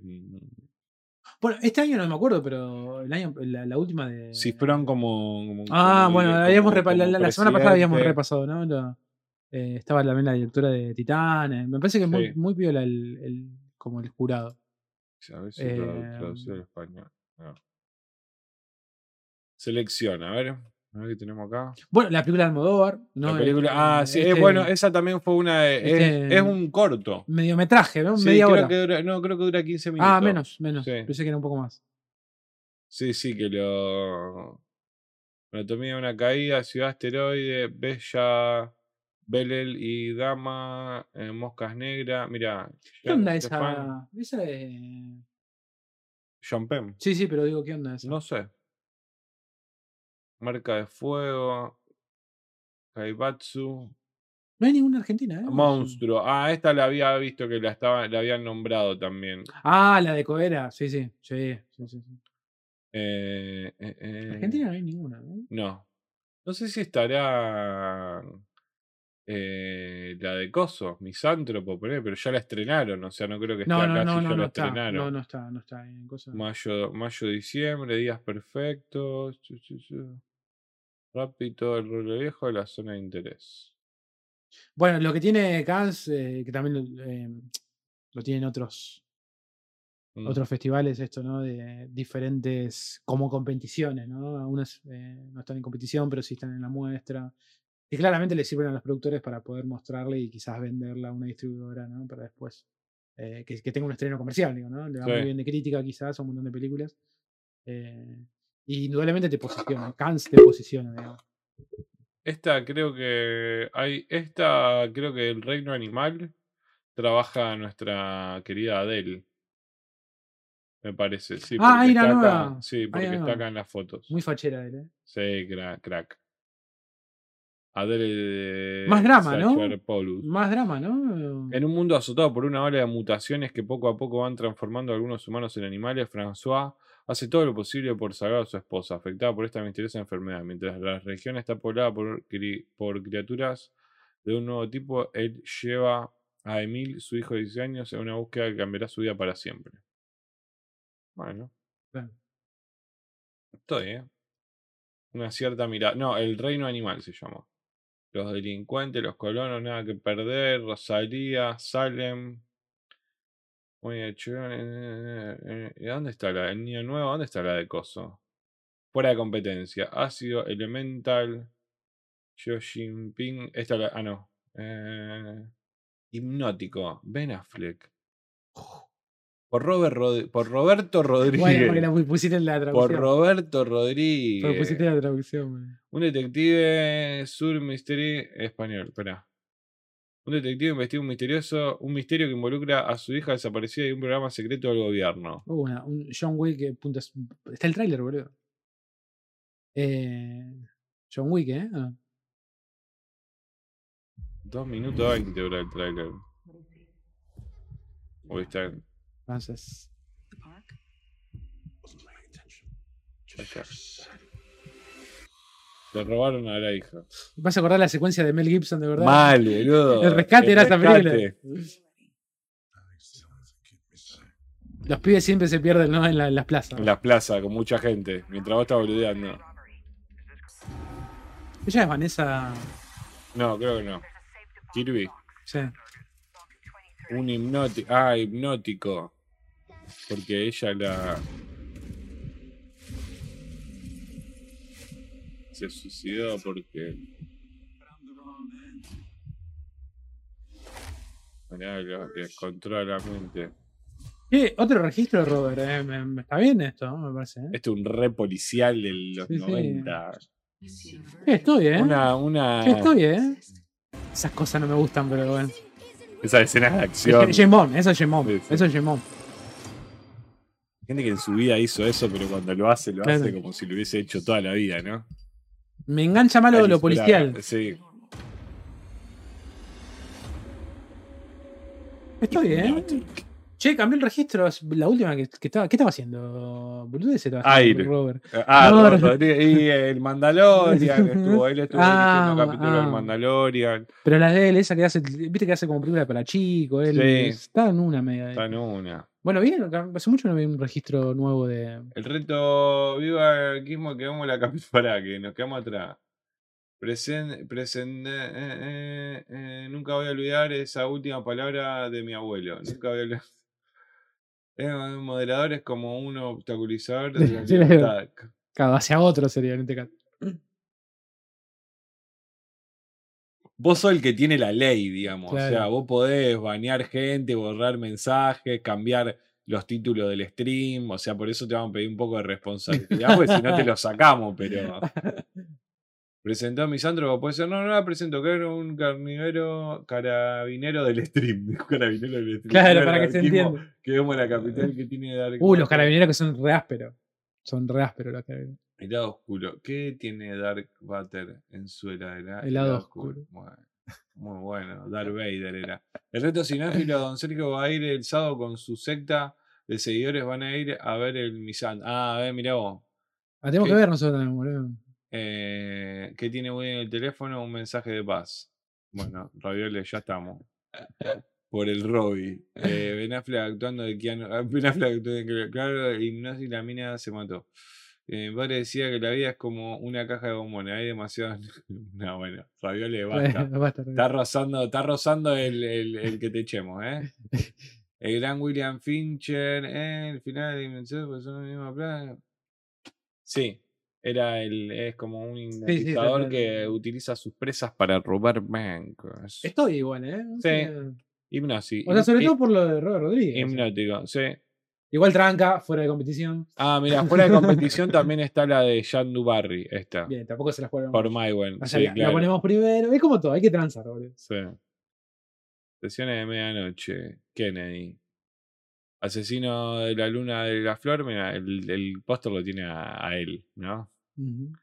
Bueno, este año no me acuerdo, pero el año, la, la última de. Cifrón como, como- Ah, como bueno, dire- habíamos la, la- la semana pasada habíamos repasado, ¿no? Lo- eh, estaba también la directora de Titanes. Me parece que es muy, Sí. muy piola el, el- como el jurado. A ver si Eh, traducido al español. No. Selecciona, a ver. A ver qué tenemos acá. Bueno, la película de Almodóvar, ¿no? La película. Ah, sí, es este bueno, esa también fue una. es- este- es, un corto. Mediometraje, ¿no? Sí, Media creo hora. que dura, no, creo que dura 15 minutos. ah, menos, menos. Sí. Pensé que era un poco más. Sí, sí, que lo. Anatomía de una caída, ciudad asteroide, Bella, Belel y Dama, eh, Moscas Negras. Mira. ¿Qué onda esa? Esa de... John Penn. Sí, sí, pero digo, ¿qué onda esa? No sé. Marca de fuego. Kaibatsu. No hay ninguna argentina, ¿eh? Monstruo. Ah, esta la había visto que la estaba, la habían nombrado también. Ah, la de Coera, sí, sí. Sí, sí. Eh, eh, eh, Argentina no hay ninguna, ¿no? No. No sé si estará la de Coso, Misántropo, pero ya la estrenaron. O sea, no creo que esté No, acá no, no, si no, ya no la está. estrenaron. No, no está, no está en cosa. Mayo, mayo, diciembre, días perfectos. Rápido, el rollo viejo de la zona de interés. Bueno, lo que tiene Cannes, eh, que también lo, eh, lo tienen otros, Mm. otros festivales, esto, ¿no? De diferentes, como competiciones, ¿no? Algunas eh, no están en competición, pero sí están en la muestra. Y claramente le sirven a los productores para poder mostrarle y quizás venderla a una distribuidora, ¿no? Para después. eh, que, que tenga un estreno comercial, digo, ¿no? Le va muy Sí. bien de crítica, quizás, a un montón de películas. Eh, y indudablemente te posiciona, Cannes te posiciona, digamos. Esta creo que hay. Esta creo que el reino animal trabaja nuestra querida Adele. Me parece, sí. Ah, está acá. nueva. Sí, porque está nueva. acá en las fotos. Muy fachera él, ¿eh? Sí, cra- crack. Adele de Más drama, ¿no? Más drama, ¿no? En un mundo azotado por una ola de mutaciones que poco a poco van transformando a algunos humanos en animales, François hace todo lo posible por salvar a su esposa, afectada por esta misteriosa enfermedad. Mientras la región está poblada por, cri- por criaturas de un nuevo tipo, él lleva a Emil, su hijo de 10 años, en una búsqueda que cambiará su vida para siempre. Bueno, estoy, ¿eh? Una cierta mirada. No, el reino animal se llama. Los delincuentes, los colonos, nada que perder, Rosalía, Salem. Muy hecho, eh, eh, eh, ¿y ¿Dónde está la el niño nuevo? ¿Dónde está la de Coso? Fuera de competencia. Ácido, Elemental, Xio Jinping. Esta la. Ah, no. Eh, hipnótico, Ben Affleck. Por, Robert Rod- por Roberto Rodríguez. Bueno, porque la pu- pusiste en la por traducción. Roberto Porque Rodríguez. pusiste en la traducción. Un detective sur mystery español, espera. Un detective investiga un misterioso, un misterio que involucra a su hija desaparecida y un programa secreto del gobierno. Una- un John Wick punta. Está el tráiler, boludo. Eh, John Wick, ¿eh? Ah. 2 minutos 20 dura el trailer. Uy, está. Entonces. Le robaron a la hija. ¿Vas a acordar la secuencia de Mel Gibson, de verdad? Mal, boludo. El rescate era esa rescate. Los pibes siempre se pierden ¿no? en, la- en las plazas. En la plaza, con mucha gente, mientras vos estás boludeando. Ella es Vanessa. No, creo que no. Kirby. Sí. Un hipnótico. Ah, hipnótico. Porque ella la. Se suicidó porque. Mirá, lo- controla la mente. ¿Qué? Otro registro, Robert. eh, me- me- está bien esto, me parece. ¿eh? Este es un re policial de los Sí, sí. 90. Sí, estoy, ¿eh? Una, una. Estoy, ¿eh? Esas cosas no me gustan, pero bueno. Esas escenas de Es acción. James Bond, eso es Bond. Sí. Eso es Bond. Gente que en su vida hizo eso, pero cuando lo hace, lo Claro. hace como si lo hubiese hecho toda la vida, ¿no? Me engancha más lo, policial. Sí. Estoy, ¿eh? Che, cambié el registro. La última que, que estaba. ¿Qué estaba haciendo? Boludo ese estaba haciendo Aire. Robert. Ah, no. Rodríguez, y el Mandalorian (laughs) estuvo, él estuvo Ah, capítulo del ah. Mandalorian. Pero la de él, esa que hace. Viste que hace como película para chicos. Él Sí. está en una media. Está en una. Bueno, viene. Hace mucho no vi un registro nuevo de. El reto Viva el Quismo, quedamos en la capitulada, (laughs) que nos quedamos atrás. Presen, presen- eh, eh, eh, nunca voy a olvidar esa última palabra de mi abuelo. Nunca voy a olvidar. Eh, un moderador es como un obstaculizador de la (laughs) Sí, la libertad. Claro, hacia otro sería en este caso. Vos sos el que tiene la ley, digamos. O sea, vos podés banear gente, borrar mensajes, cambiar los títulos del stream. O sea, por eso te vamos a pedir un poco de (laughs) responsabilidad, porque si no te lo sacamos, pero. Presentó a Misántropo, puede ser. No, no la presento, que era un carnivero, carabinero del stream. (laughs) dijo Carabinero del stream. Claro, para que se entienda. Que vemos la capital que tiene Dark Uh, los carabineros que son re ásperos. Son re ásperos los carabineros. El lado oscuro. ¿Qué tiene Dark Vader en su heladera? El lado oscuro. Bueno, muy bueno. Darth Vader era. El reto cinéfilo, don Sergio va a ir el sábado con su secta de seguidores. Van a ir a ver el Misan. Ah, a ver, mirá vos. Ah, tenemos ¿Qué? que ver nosotros también, boludo. Eh, ¿Qué tiene Woody en el teléfono? Un mensaje de paz. Bueno, Raviole, ya estamos. Por el Robby. Eh, ben Affleck actuando de Keanu. ah, Ben Affleck actuando de Claro, hipnosis, la mina se mató. Eh, mi padre decía que la vida es como una caja de bombones. Hay demasiado. (laughs) no, bueno, Raviole, (laughs) basta. Basta, Está rozando, está rozando el, el- el que te echemos, ¿eh? (laughs) El gran William Fincher, eh, el final de Dimensión, pues son la misma plaga. Sí, era el, es como un sí, hipnotizador que utiliza sus presas para robar bancos. Estoy igual, ¿eh? No Sí. sé. Hipnosis. O sea, sobre todo por lo de Robert Rodríguez. o sea. Hipnótico, sí. Igual tranca, fuera de competición. Ah, mira, fuera de (laughs) competición también está la de Jean Dubarry, esta. Bien, tampoco se las juegan. Por Sí, la, ponemos primero. Es como todo, hay que transar, boludo. Sí. Sesiones de medianoche. Kennedy. Asesino de la luna de la flor. Mira, el, el póster lo tiene a, a él, ¿no? Ujú.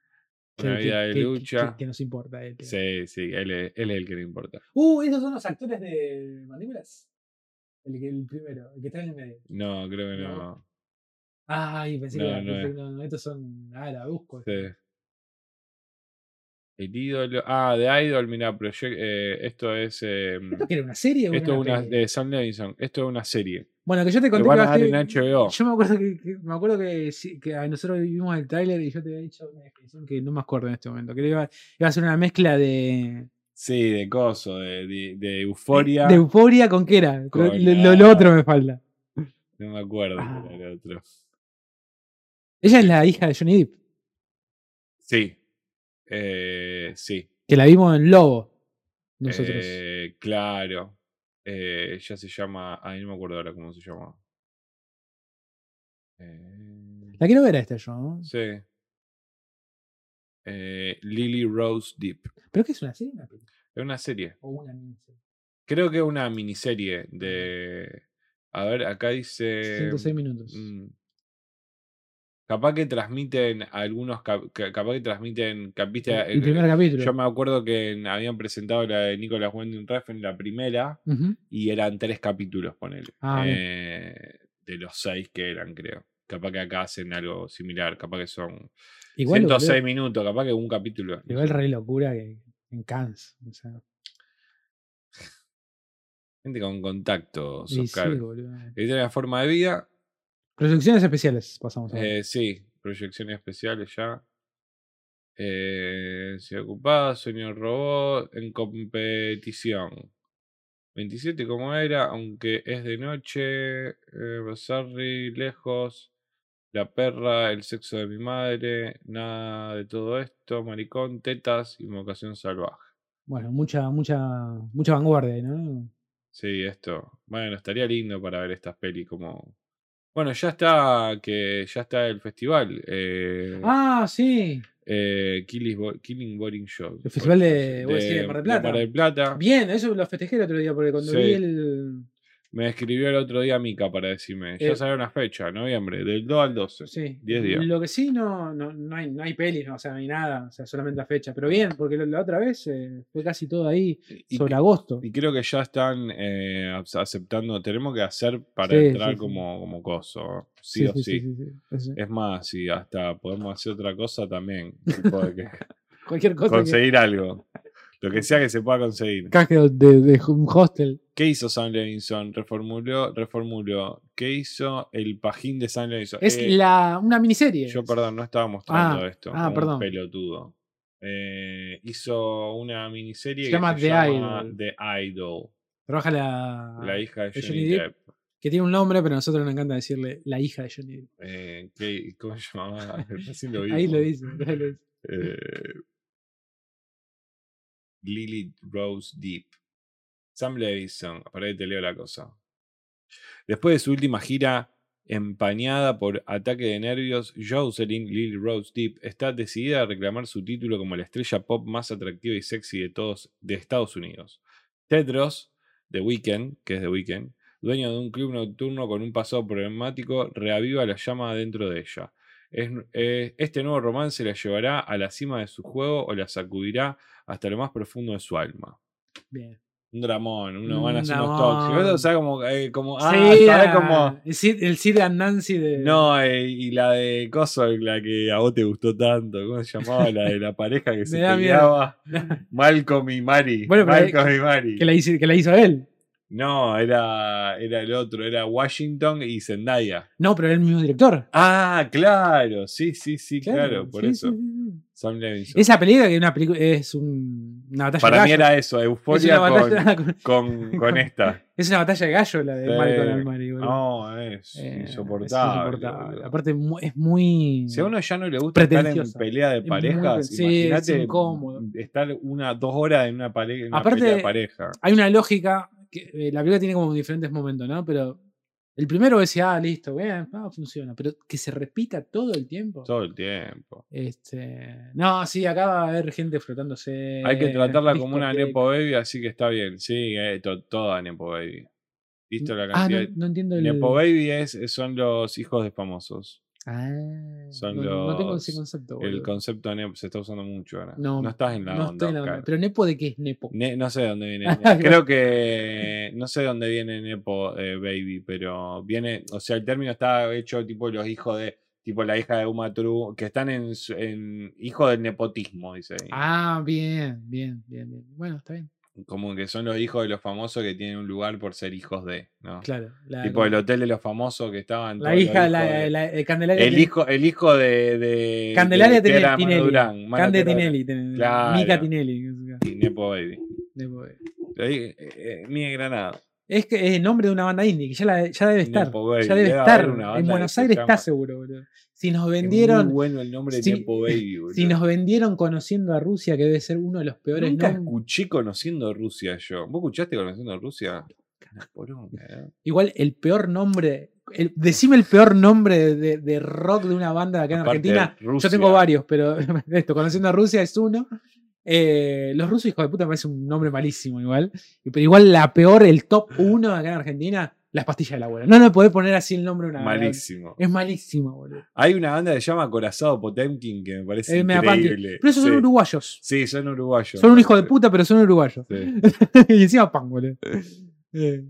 Una Que- vida de que- lucha. Que, que nos importa. que- Sí, sí, él es, él es el que le importa. Uh, esos son los actores de Mandíbulas. El, el primero, el que está en el medio. No, creo que No. no. Ay, pensé No, que no, no, estos son. Ah, la busco. Sí. El ídolo. Ah, de Idol, mira, eh, esto es. eh, ¿Esto que era una serie o esto es una. peli? De Sam Levinson. Esto es una serie. Bueno, que yo te conté van que a ser- en HBO. Yo me acuerdo que, que- me acuerdo que, que nosotros vimos el tráiler y yo te había dicho una definición que no me acuerdo en este momento. Que iba, iba a ser una mezcla de, Sí, de coso, de, de, de euforia. de euforia con qué era. Con lo, lo- lo otro me falta. No me acuerdo Ah. era el otro. Ella es la hija de Johnny Depp, Sí. Eh, sí. que la vimos en Lobo. Nosotros. Eh, claro. Eh, ella se llama. Ay, no me acuerdo ahora cómo se llama. Eh, La quiero ver a esta yo, ¿no? sí. Lily Rose Deep. ¿Pero qué es una serie? Es una serie. ¿O una miniserie? Creo que es una miniserie de. A ver, acá dice. 106 minutos. mm, Capaz que transmiten algunos. cap- ca- Capaz que transmiten. viste, el eh, primer capítulo. Yo me acuerdo que habían presentado la de Nicolas Winding Refn, la primera, Ujú. y eran tres capítulos, ponele. Ah, eh, de los seis que eran, creo. Capaz que acá hacen algo similar, capaz que son Igual, 106 boludo, minutos, capaz que un capítulo. no igual sé. re locura que en Cannes. O sea, Gente con contacto, y sí, Oscar. boludo. Editorial de forma de vida, Producciones especiales pasamos a ver. eh, sí, proyecciones especiales ya. Eh, Ciudad ocupada, sueño robot, en competición. 27 como era, aunque es de noche. Eh, Sorry, lejos. La perra, el sexo de mi madre. Nada de todo esto. Maricón, tetas, invocación salvaje. Bueno, mucha, mucha, mucha vanguardia, ¿no? Sí, esto. Bueno, estaría lindo para ver estas pelis como. Bueno, ya está que ya está el festival. Eh, Ah, sí. eh, Killing, Bo- Killing Boring Show. El festival de- decís, de Mar del Plata. Mar del Plata. Bien, eso lo festejé el otro día, porque cuando Sí. vi el. Me escribió el otro día Mica para decirme. Ya Eh, salió una fecha, noviembre, del 2 al 12. Sí. 10 días. Lo que sí, no, no, no, hay, no hay pelis, no, o sea, no hay nada, o sea, solamente la fecha. Pero bien, porque la, otra vez eh, fue casi todo ahí Y, sobre que- agosto. y creo que ya están eh, ace- aceptando. Tenemos que hacer para Sí, entrar sí, sí. como, como coso. Sí, o sí. Es más, si hasta podemos hacer otra cosa también. que (laughs) Cualquier cosa. que- conseguir algo. Lo que sea que se pueda conseguir. Caje de, de un hostel. ¿Qué hizo Sam Levinson? Reformuló, reformuló. ¿Qué hizo el pajín de Sam Levinson? Es Eh, la, una miniserie. Yo, perdón, no estaba mostrando Ah, esto. ah, perdón. pelotudo. Eh, hizo una miniserie Se que llama se The llama Idol. The Idol. Trabaja la, la hija de de Johnny, Depp. Depp. que tiene un nombre, pero a nosotros nos encanta decirle la hija de Johnny Depp. Eh, ¿qué- ¿Cómo se llamaba? (laughs) Ahí lo dice. ahí lo dice. Eh, Lily Rose Deep. Sam Levinson. Para ahí te leo la cosa. Después de su última gira empañada por ataque de nervios, Jocelyn Lily Rose Deep está decidida a reclamar su título como la estrella pop más atractiva y sexy de todos de Estados Unidos. Tedros, The Weeknd, que es The Weeknd, dueño de un club nocturno con un pasado problemático, reaviva la llama dentro de ella. Eh, este nuevo romance la llevará a la cima de su juego o la sacudirá hasta lo más profundo de su alma. Bien. Un dramón, uno Un van a ser unos tóxicos. O sea, como, eh, como ah, Sí, ¿sabes ah, cómo? El Sid, el Sid and Nancy de. No, eh, y la de Coso, la que a vos te gustó tanto, ¿cómo se llamaba? La de la (laughs) pareja que se peleaba. (laughs) Malcolm y Mari. Bueno, Malcolm y Mari. que, la hizo, que la hizo él. No, era, era el otro, era Washington y Zendaya. No, pero era el mismo director. Ah, claro, sí, sí, sí, claro, por sí, eso. sí, sí. Sam Levinson. Esa película que es una película es un- una batalla Para de mí gallo. era eso, es euforia con, batalla (laughs) con- con, (laughs) con esta. es una batalla de gallo la de. Malcolm Almari. No, es Eh, es insoportable. insoportable. boludo. Aparte es muy. Si a uno ya no le gusta estar en pelea de parejas, es imagínate incómodo. estar una, dos horas en una, pare- en una Aparte- pelea de pareja. Hay una lógica. Que, eh, la película tiene como diferentes momentos, ¿no? Pero el primero decía, ah, listo, bien, ah, funciona. Pero que se repita todo el tiempo. Todo el tiempo. Este, no, sí, acá va a haber gente frotándose. Hay que tratarla como una. Nepo Baby, así que está bien. Sí, eh, to- toda Nepo Baby. ¿Visto la Ah, cantidad? no, no entiendo el. Nepo Baby es, son los hijos de famosos. Ah, Son no, no tengo ese los- concepto. El boludo. concepto Nepo se está usando mucho ahora. No, No, estás en la no onda. estoy en la onda. Oscar. Pero Nepo de qué es Nepo. Ne- no sé de dónde viene. (laughs) Creo que no sé de dónde viene Nepo eh, Baby, pero viene, o sea, el término está hecho tipo los hijos de, tipo la hija de Uma Thurman, que están en, en hijo del nepotismo, dice. ahí. Ah, bien, bien, bien, bien. Bueno, está bien. Como que son los hijos de los famosos que tienen un lugar por ser hijos de, ¿no? Claro. La, Tipo el hotel de los famosos que estaban. la hija, la, de- la- Candelaria. el hijo, el hijo de, de Candelaria de Tinelli. Durán, Cande Tinelli. ten- Claro. Mica Tinelli. y Nepo Baby. Nepo, dije, eh, eh, Mía Granada. Es que es el nombre de una banda indie, que ya, la- ya debe estar. Baby, Ya debe estar. En Buenos Aires está seguro, boludo. Si nos Es vendieron. muy bueno el nombre de si- Baby, (laughs) boludo. Si nos vendieron conociendo a Rusia, que debe ser uno de los peores Nunca nombres. escuché conociendo Rusia yo. ¿Vos escuchaste conociendo Rusia? Una poronga, ¿eh? Igual el peor nombre. el- decime el peor nombre de, de- de rock de una banda de acá en Aparte, Argentina. Rusia. Yo tengo varios, pero (laughs) esto, conociendo a Rusia es uno. Eh, los rusos, hijo de puta, me parece un nombre malísimo igual. Pero igual la peor, el top uno de acá en Argentina, las pastillas del abuelo. No me podés poner así el nombre de una Malísimo. Es malísimo, boludo. Hay una banda que se llama Corazado Potemkin que me parece punky. increíble. Pero esos son uruguayos. Sí, son uruguayos. Son un hijo de puta, pero son uruguayos. Sí. (laughs) y encima pan, boludo. (laughs) Eh,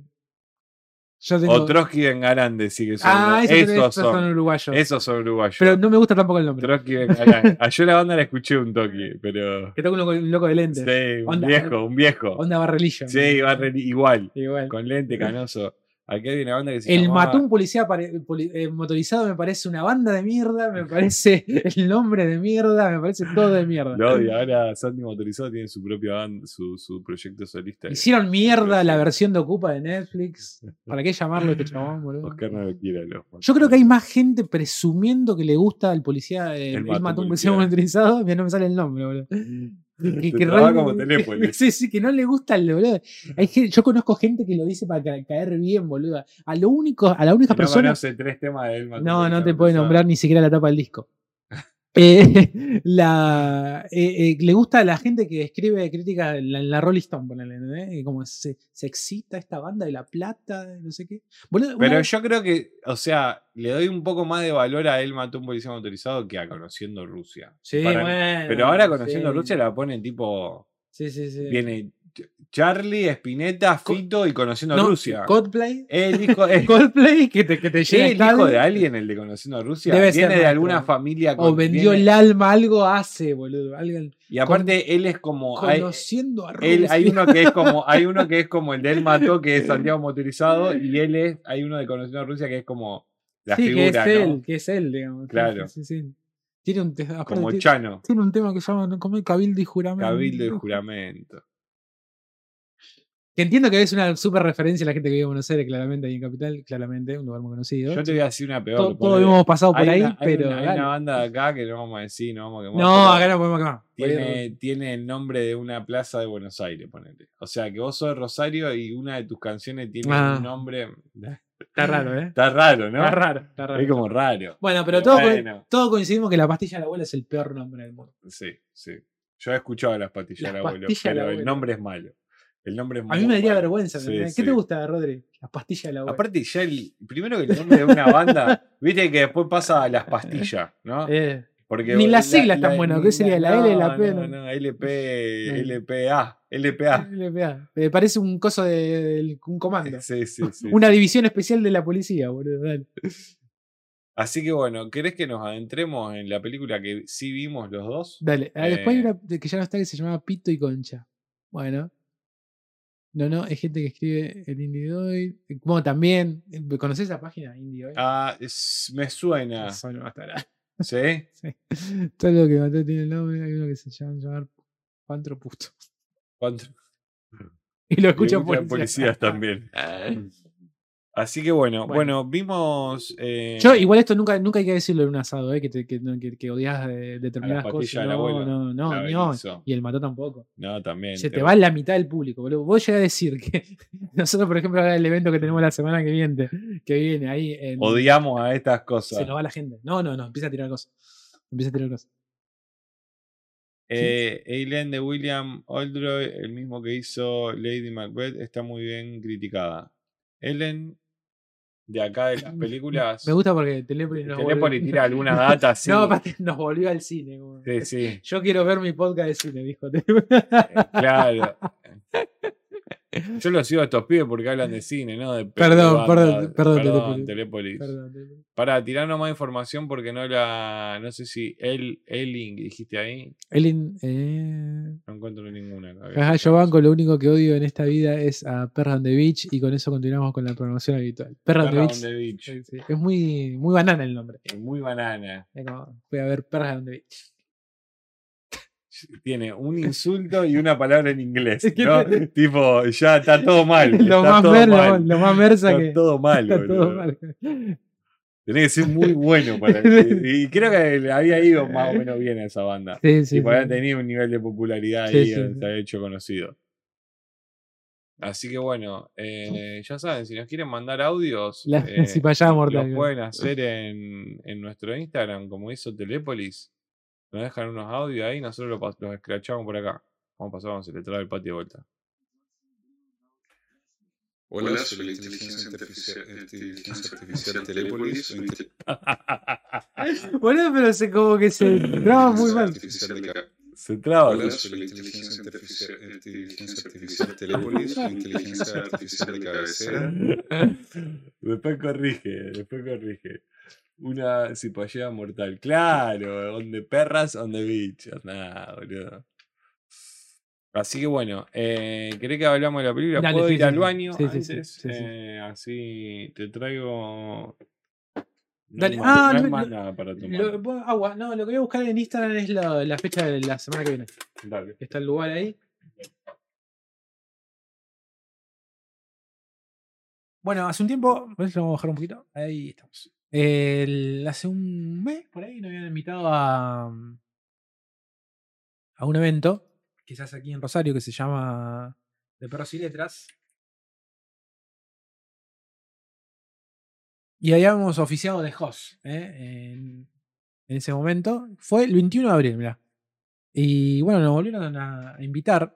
yo tengo... O Trotsky Vengarán decir que son. Ah, esos, esos, son, son uruguayos. esos son uruguayos. Pero no me gusta tampoco el nombre. Trotsky Vengarán. (laughs) Ah, yo la banda la escuché un toque, pero. Que toca un loco, un loco de lentes. Sí, un Onda- viejo, un viejo. Onda barrelillo. Sí, va re- igual. Igual. Con lente (laughs) canoso. Aquí hay una banda que se El llamaba- mató un policía poli- eh, motorizado me parece una banda de mierda, me parece (laughs) el nombre de mierda, me parece todo de mierda. No, y ahora Sandy Motorizado tiene su propia banda, su, su proyecto solista. Hicieron mierda la versión de Ocupa de Netflix. ¿Para qué llamarlo este chabón, boludo? Oscar no lo quiere. lo- Yo creo que hay más gente presumiendo que le gusta al policía. eh, El mató un policía. motorizado. Mira, no me sale el nombre, boludo. (laughs) Que, que como. (laughs) Sí, sí, que no le gusta el boludo. Hay gente- yo conozco gente que lo dice para ca- caer bien, boludo. A lo único, a la única No persona. tres temas de él. No, no te puede nombrar ni siquiera la tapa del disco. Eh, (laughs) la, eh, eh, le gusta a la gente que escribe críticas en la, la Rolling Stone, ponele, como se, se excita esta banda de La Plata, no sé qué. Boludo, Pero vez- yo creo que, o sea, le doy un poco más de valor a él mató un policía motorizado que a conociendo Rusia. Sí, Para bueno, Pero ahora conociendo sí. Rusia la ponen tipo. Sí, sí, sí. Viene Charlie, Spinetta, Co- Fito y conociendo No, Rusia. Coldplay. El hijo, (laughs) es, Coldplay que te, que te ¿es llega el hijo de alguien, el de conociendo Rusia. Debe ser Viene de alguna familia. O vendió viene- el alma, algo hace, boludo. Alguien Y aparte, él es como. hay- conociendo a él- Rusia. hay uno que es como hay uno que es (laughs) como el de él mató que es Santiago motorizado y él es hay uno de conociendo Rusia que es como la sí, figura que es ¿no? él, que es él, digamos. Claro. Sí, sí, sí. Tiene un, te- aparte como Chano Tiene un tema que se llama como Cabildo y Juramento. cabildo y juramento Que entiendo que es una super referencia a la gente que vive en Buenos Aires, claramente, ahí en Capital, claramente, un lugar muy conocido. yo te voy a decir una peor To- que todos hemos pasado por ahí, una, hay pero. una- hay una banda de acá que no vamos a decir no vamos a quemar, no, pero acá no podemos quemar. tiene, tiene el nombre de una plaza de Buenos Aires ponele o sea que vos sos de Rosario y una de tus canciones tiene Ah. un nombre Está raro, ¿eh? está raro ¿no? Está raro, está raro. es como raro Bueno, pero todos, Bueno. todos coincidimos que la pastilla de la abuela es el peor nombre del mundo. Sí, sí. Yo he escuchado las pastillas Las del abuelo, pastillas del pero el nombre es malo. El nombre es A muy mí me daría vergüenza. Sí, ¿entendés? sí. ¿Qué te gusta, Rodri? Las pastillas de la abuela. Aparte, ya el. Primero que el nombre de una banda, (laughs) viste que después pasa a las pastillas, ¿no? (laughs) Eh, Porque ni las la- siglas están buenas, ¿qué sería? ¿La L, la P? No, No. no, LP, No. LPA, LPA. LPA. (laughs) Me parece un coso de, un comando. Sí, sí, sí. Una división especial de la policía, boludo. dale. Así que bueno, ¿querés que nos adentremos en la película que sí vimos los dos? Dale. Ah, Después hay Eh. una que ya no está que se llama Pito y Concha. Bueno. No, no, es gente que escribe el Indie Bueno, también. eh, ¿Conocés esa página? Indie Doy? Ah, es- me suena. A estar. ¿Sí? (laughs) Sí. Todo lo que mató tiene el nombre. Hay uno que se llama llamar Pantro. (laughs) Y lo escuchan policías. policías también. (laughs) Así que bueno, Bueno. bueno, vimos. eh, Yo, igual esto nunca, nunca hay que decirlo en un asado, ¿eh? que, te- que, no- que, que odias de- determinadas cosas. No, abuelo. no, no, no. Benizo. Y el mató tampoco. No, también. Se te va la mitad del público, boludo. Vos llegás a decir que (laughs) nosotros, por ejemplo, ahora el evento que tenemos la semana que viene, que viene ahí, en- Odiamos a estas se cosas. nos va la gente. No, no, no, empieza a tirar cosas. Empieza a tirar cosas. Eh, de William Oldroyd, el mismo que hizo Lady Macbeth, está muy bien criticada. Ellen, de acá de las películas. Me gusta porque Telepoli nos Telepoli volvió- tira alguna (laughs) data así. No, aparte nos volvió al cine. como- Sí, sí, (laughs) Yo quiero ver mi podcast de cine, dijo. claro. (laughs) Yo los sigo a estos pibes porque hablan de cine, ¿no? De Perdón, perdón, perdón, perdón. Telépolis. Perdón, Telepoli. Para tirarnos más información porque no la. No sé si el Elling que dijiste ahí. Elin, eh... No encuentro ninguna. Jaja, yo banco, lo único que odio en esta vida es a Perra on the Beach y con eso continuamos con la programación habitual. Perra on the Perra on Beach. the Beach. sí, sí, Es muy, muy banana el nombre. Es Muy banana. Voy a ver Perra on the Beach. Tiene un insulto y una palabra en inglés. (laughs) ¿no? tipo, ya está todo mal. (laughs) lo, está más todo lo, mal. lo más Está que. todo mal, está todo mal. Tenés que ser muy bueno para (laughs) Y creo que había ido más o menos bien a esa banda. Sí, sí. y sí. haber tenido un nivel de popularidad ahí, se había hecho conocido. Así que bueno, eh, ya saben, si nos quieren mandar audios, La eh, cipallada mortal, los claro. pueden hacer en, en nuestro Instagram, como hizo Telépolis. Nos dejan unos audios ahí, nosotros los, los escrachamos por acá. Vamos a pasar, vamos a le trae el patio de vuelta. Hola, soy la inteligencia artificial, inteligencia artificial Telépolis. Boludo, (laughs) pero se como que se (laughs) traba muy mal. Se traba. Hola, soy la inteligencia artificial, inteligencia artificial Telépolis. inteligencia artificial de cabecera. (laughs) después corrige, después corrige. Una cipallera mortal. Claro, on the perras, on the beach. Nah, boludo. Así que bueno, eh, ¿querés que hablamos de la película? Dale, ¿Puedo sí, ir sí, al baño Sí, antes? Eh, así te traigo. No Dale. Ah, no más lo- nada para tomar. Lo- agua, no, lo que voy a buscar en Instagram es la, la fecha de la semana que viene. Dale. Está el lugar ahí. Bueno, hace un tiempo, a ver si lo vamos a bajar un poquito. Ahí estamos. Hace un mes por ahí nos habían invitado a, a un evento, quizás aquí en Rosario, que se llama De Perros y Letras. Y habíamos oficiado de host ¿eh? en, en ese momento. Fue el 21 de abril, mirá. Y bueno, nos volvieron a, a invitar.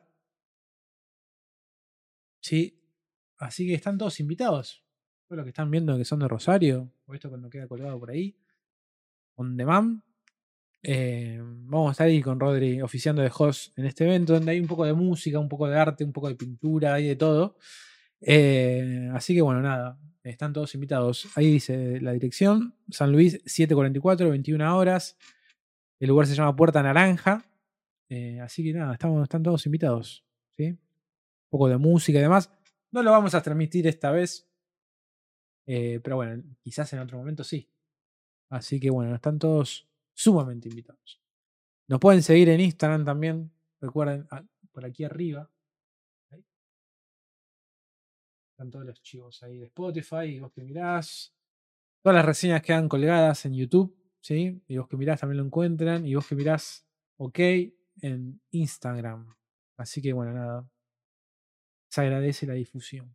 Sí. Así que están todos invitados. Todos los que están viendo que son de Rosario. O esto cuando queda colgado por ahí. On demand. Eh, vamos a estar ahí con Rodri oficiando de host en este evento donde hay un poco de música, un poco de arte, un poco de pintura, hay de todo. Eh, así que bueno, nada, están todos invitados. Ahí dice la dirección, San Luis 744, 21 horas. El lugar se llama Puerta Naranja. Eh, así que nada, estamos, están todos invitados. ¿sí? Un poco de música y demás. No lo vamos a transmitir esta vez. Eh, pero bueno, quizás en otro momento sí. Así que bueno, están todos sumamente invitados. Nos pueden seguir en Instagram también. Recuerden, por aquí arriba. Están todos los chivos ahí de Spotify. Y vos que mirás. Todas las reseñas quedan colgadas en YouTube. ¿sí? Y vos que mirás también lo encuentran. Y vos que mirás, ok, en Instagram. Así que bueno, nada. Se agradece la difusión.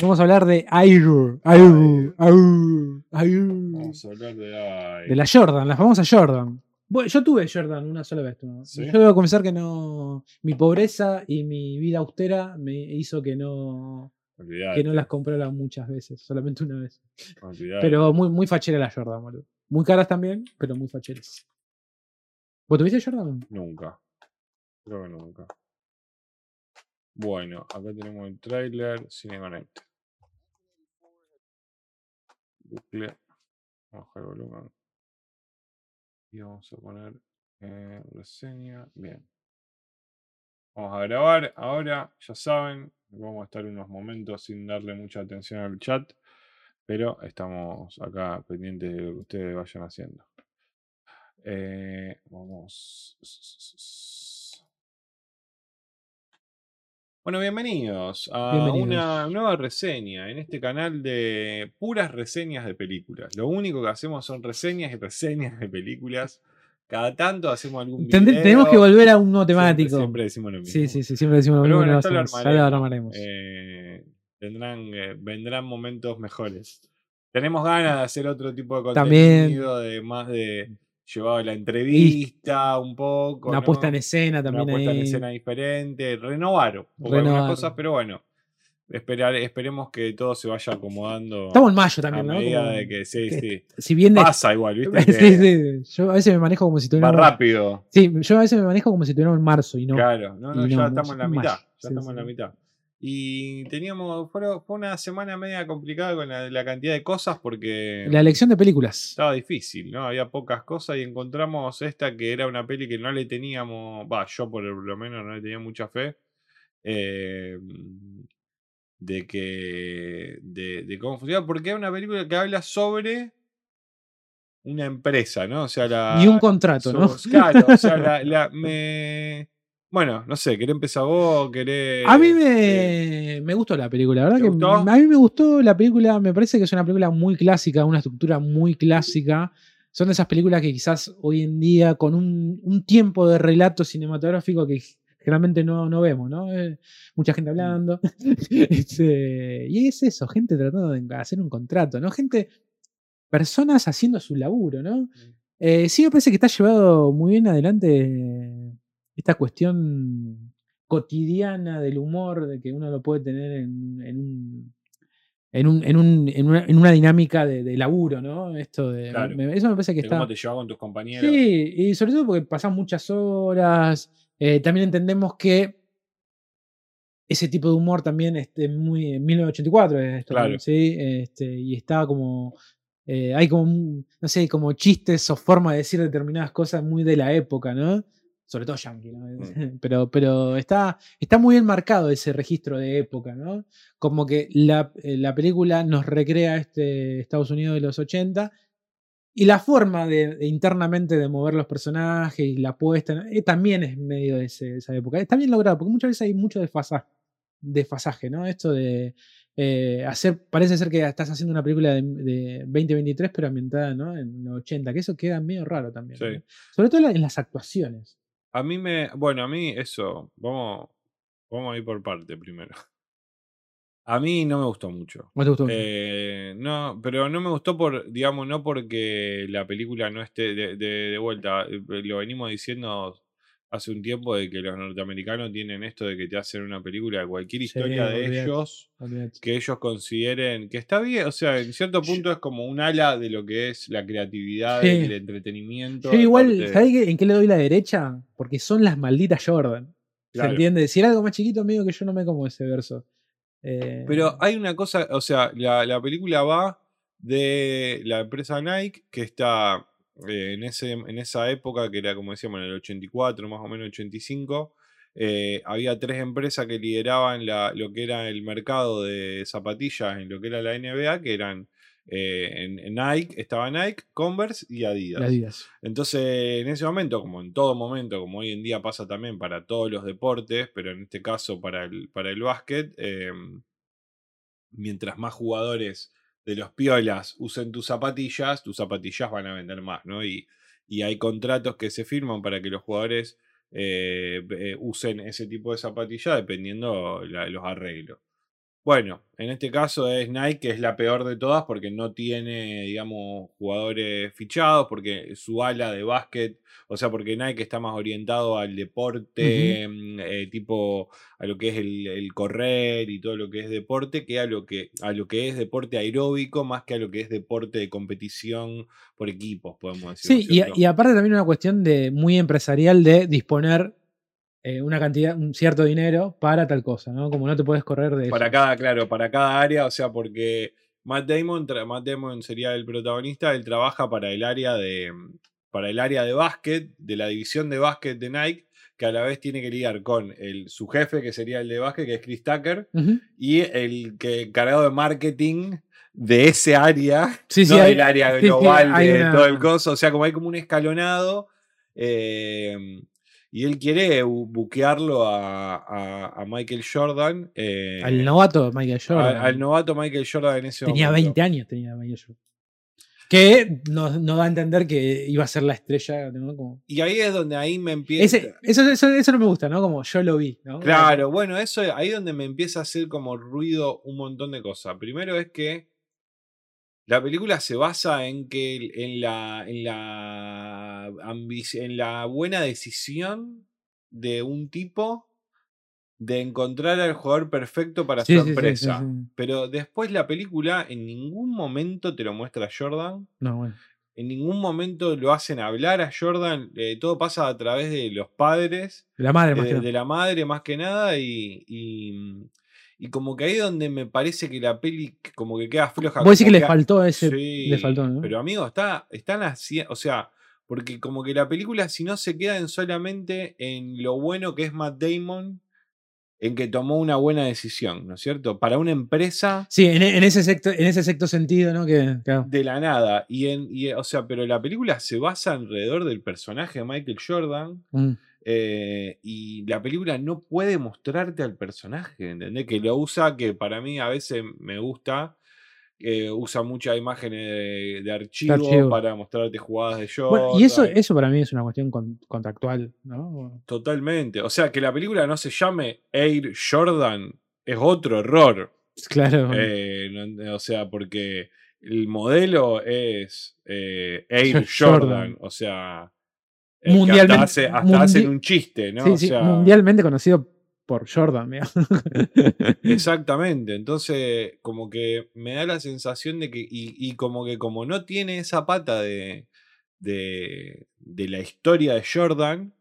Vamos a hablar de Air. Air. Air. Air. Vamos a hablar de. ay, De la Jordan, la famosa Jordan. Bueno, yo tuve Jordan una sola vez. ¿no? ¿Sí? Yo debo confesar que no. Mi pobreza y mi vida austera me hizo que no. olvidate, Que no las comprara muchas veces, solamente una vez. olvidate. Pero muy, muy fachera la Jordan, boludo. Muy caras también, pero muy facheras. ¿Vos tuviste Jordan? Nunca. Creo que nunca. Bueno, acá tenemos el trailer Cine Connect. Bucle. Bajar el volumen. Y vamos a poner eh, reseña. Bien. Vamos a grabar. Ahora, ya saben, vamos a estar unos momentos sin darle mucha atención al chat. Pero estamos acá pendientes de lo que ustedes vayan haciendo. Eh, vamos. Bueno, bienvenidos a Bienvenidos. una nueva reseña en este canal de puras reseñas de películas. Lo único que hacemos son reseñas y reseñas de películas. Cada tanto hacemos algún video. tenemos que volver a un nuevo temático. Siempre, decimos lo mismo. sí, sí, sí, siempre decimos lo Pero mismo. bueno, lo armaremos. Eh, tendrán, eh, vendrán momentos mejores. Tenemos ganas de hacer otro tipo de También. contenido, de más de llevado a la entrevista un poco. una ¿no? puesta en escena una también puesta en escena diferente, renovar un poco algunas cosas, pero bueno, esperar, esperemos que todo se vaya acomodando Estamos en mayo a también, ¿no? medida Como de que sí, que sí. Si bien Pasa igual, (laughs) ¿viste? Sí, sí. Yo a veces me manejo como si tuviéramos. rápido. Sí, yo a veces me manejo como si tuviéramos en marzo y no. Claro, no, no, ya no, estamos en la mitad. mayo. Ya Sí, estamos en la mitad. Y teníamos, fue, fue una semana media complicada con la, la cantidad de cosas porque La elección de películas. estaba difícil, ¿no? Había pocas cosas y encontramos esta que era una peli que no le teníamos, va, yo por lo menos no le tenía mucha fe. eh, de que. De, de cómo funciona, porque es una película que habla sobre una empresa, ¿no? O sea, la. Y un contrato, ¿no? Claro, o sea, la, (laughs) la- me. Bueno, no sé, ¿querés empezar vos? ¿Querés.? A mí eh, me, me gustó la película, la verdad ¿te que gustó? a mí me gustó la película, me parece que es una película muy clásica, una estructura muy clásica. Son de esas películas que quizás hoy en día, con un, un tiempo de relato cinematográfico que generalmente no, no vemos, ¿no? Eh, mucha gente hablando. (laughs) Este, y es eso, gente tratando de hacer un contrato, ¿no? Gente, personas haciendo su laburo, ¿no? Eh, sí me parece que está llevado muy bien adelante esta cuestión cotidiana del humor, de que uno lo puede tener en, en un, en, un- en un- en una, en una dinámica de, de laburo, ¿no? Esto de, Claro. me- eso me parece que de está... ¿Cómo te llevas con tus compañeros? Sí, y sobre todo porque pasan muchas horas. eh, también entendemos que ese tipo de humor también este, muy en 1984 es esto. Claro. ¿sí? Este, y está como eh, hay como no sé, como chistes o forma de decir determinadas cosas muy de la época, ¿no? Sobre todo yankee, ¿no? Mm. (laughs) Pero, pero está, está muy bien marcado ese registro de época, ¿no? Como que la, eh, la película nos recrea este Estados Unidos de los 80 y la forma de, de internamente de mover los personajes y la puesta. Eh, también es medio de ese- esa época. Está bien logrado, porque muchas veces hay mucho desfasa- desfasaje, ¿no? Esto de eh, hacer, parece ser que estás haciendo una película de, de 2023, pero ambientada ¿no? en los 80, que eso queda medio raro también. Sí. ¿no? Sobre todo en las actuaciones. A mí me. Bueno, a mí eso. Vamos, vamos a ir por parte primero. (laughs) A mí no me gustó mucho. ¿No te gustó? Eh, no, pero no me gustó por, digamos, no porque la película no esté de, de- de vuelta. eh, Lo venimos diciendo hace un tiempo de que los norteamericanos tienen esto de que te hacen una película de cualquier Sí, historia de ellos que ellos consideren que está bien, o sea, en cierto punto es como un ala de lo que es la creatividad, Sí. el entretenimiento. Yo igual, parte- ¿sabés qué- en qué le doy la derecha? Porque son las malditas Jordan. ¿Se entiende? Si era algo más chiquito, medio que yo no me como ese verso. Eh, Pero hay una cosa, o sea, la, la película va de la empresa Nike, que está eh, en, ese, en esa época, que era como decíamos, en el 84, más o menos 85. eh, había tres empresas que lideraban la- lo que era el mercado de zapatillas en lo que era la NBA, que eran eh, en, en Nike, estaba Nike, Converse y Adidas. Entonces, en ese momento, como en todo momento, como hoy en día pasa también para todos los deportes, pero en este caso para el, para el básquet, eh, mientras más jugadores de los piolas usen tus zapatillas, tus zapatillas van a vender más, ¿no? Y, y hay contratos que se firman para que los jugadores eh, eh, usen ese tipo de zapatillas dependiendo la- los arreglos. Bueno, en este caso es Nike, que es la peor de todas porque no tiene, digamos, jugadores fichados, porque su ala de básquet, o sea, porque Nike está más orientado al deporte, mm, eh, tipo a lo que es el, el correr y todo lo que es deporte, que a lo que, a lo que es deporte aeróbico, más que a lo que es deporte de competición por equipos, podemos decir. ¿no Sí, y, y aparte también una cuestión de muy empresarial de disponer eh, una cantidad, un cierto dinero para tal cosa, ¿no? Como no te puedes correr de Para eso. cada, claro, para cada área, o sea, porque Matt Damon, Matt Damon sería el protagonista, él trabaja para el área de para el área de básquet, de la división de básquet de Nike, que a la vez tiene que lidiar con el, su jefe, que sería el de básquet, que es Chris Tucker, y el que encargado de marketing de ese área, Sí, sí, no hay- del área sí, sí, global de una- todo el coso, o sea, como hay como un escalonado, eh, y él quiere bu- buquearlo a, a- a Michael Jordan. eh, Al novato Michael Jordan. al novato Michael Jordan en ese tenía momento. 20 años, tenía Michael Jordan. Que nos, nos da a entender que iba a ser la estrella, ¿no? Como- Y ahí es donde ahí me empieza. Ese- eso, eso, eso no me gusta, ¿no? Como yo lo vi, ¿no? Claro, bueno, eso es ahí donde me empieza a hacer como ruido un montón de cosas. Primero es que la película se basa en que en la en la ambici- en la buena decisión de un tipo de encontrar al jugador perfecto para Sí, su sí, empresa. sí. Pero después la película en ningún momento te lo muestra a Jordan. No, bueno. En ningún momento lo hacen hablar a Jordan. eh, todo pasa a través de los padres La madre más de, que nada. de la madre más que nada y, y, y como que ahí es donde me parece que la peli como que queda floja. Vos decís como que le que- faltó ese. Sí, le faltó, ¿no? Pero amigo, está, están haciendo, o sea, porque como que la película si no se queda en solamente en lo bueno que es Matt Damon, en que tomó una buena decisión, ¿no es cierto? Para una empresa Sí, en, en ese sexto, en ese sexto sentido, ¿no? Que, claro. de la nada. Y en, y, o sea, pero la película se basa alrededor del personaje de Michael Jordan. Mm. Eh, y la película no puede mostrarte al personaje, ¿entendés? Que lo usa, que para mí a veces me gusta, eh, usa muchas imágenes de, de archivo, archivo. para mostrarte jugadas de. Bueno, y eso, eso para mí es una cuestión con- contractual, ¿no? Totalmente. O sea, que la película no se llame Air Jordan es otro error. Claro. Eh, no- o sea, porque el modelo es eh, (laughs) Air Jordan. Jordan. O sea, Mundialmente- hasta, hace- hasta hacen un chiste, ¿no? sí, O sí, sea, mundialmente conocido por Jordan, mira. (laughs) (laughs) Exactamente, entonces como que me da la sensación de que, y, y como que como no tiene esa pata de, de, de la historia de Jordan,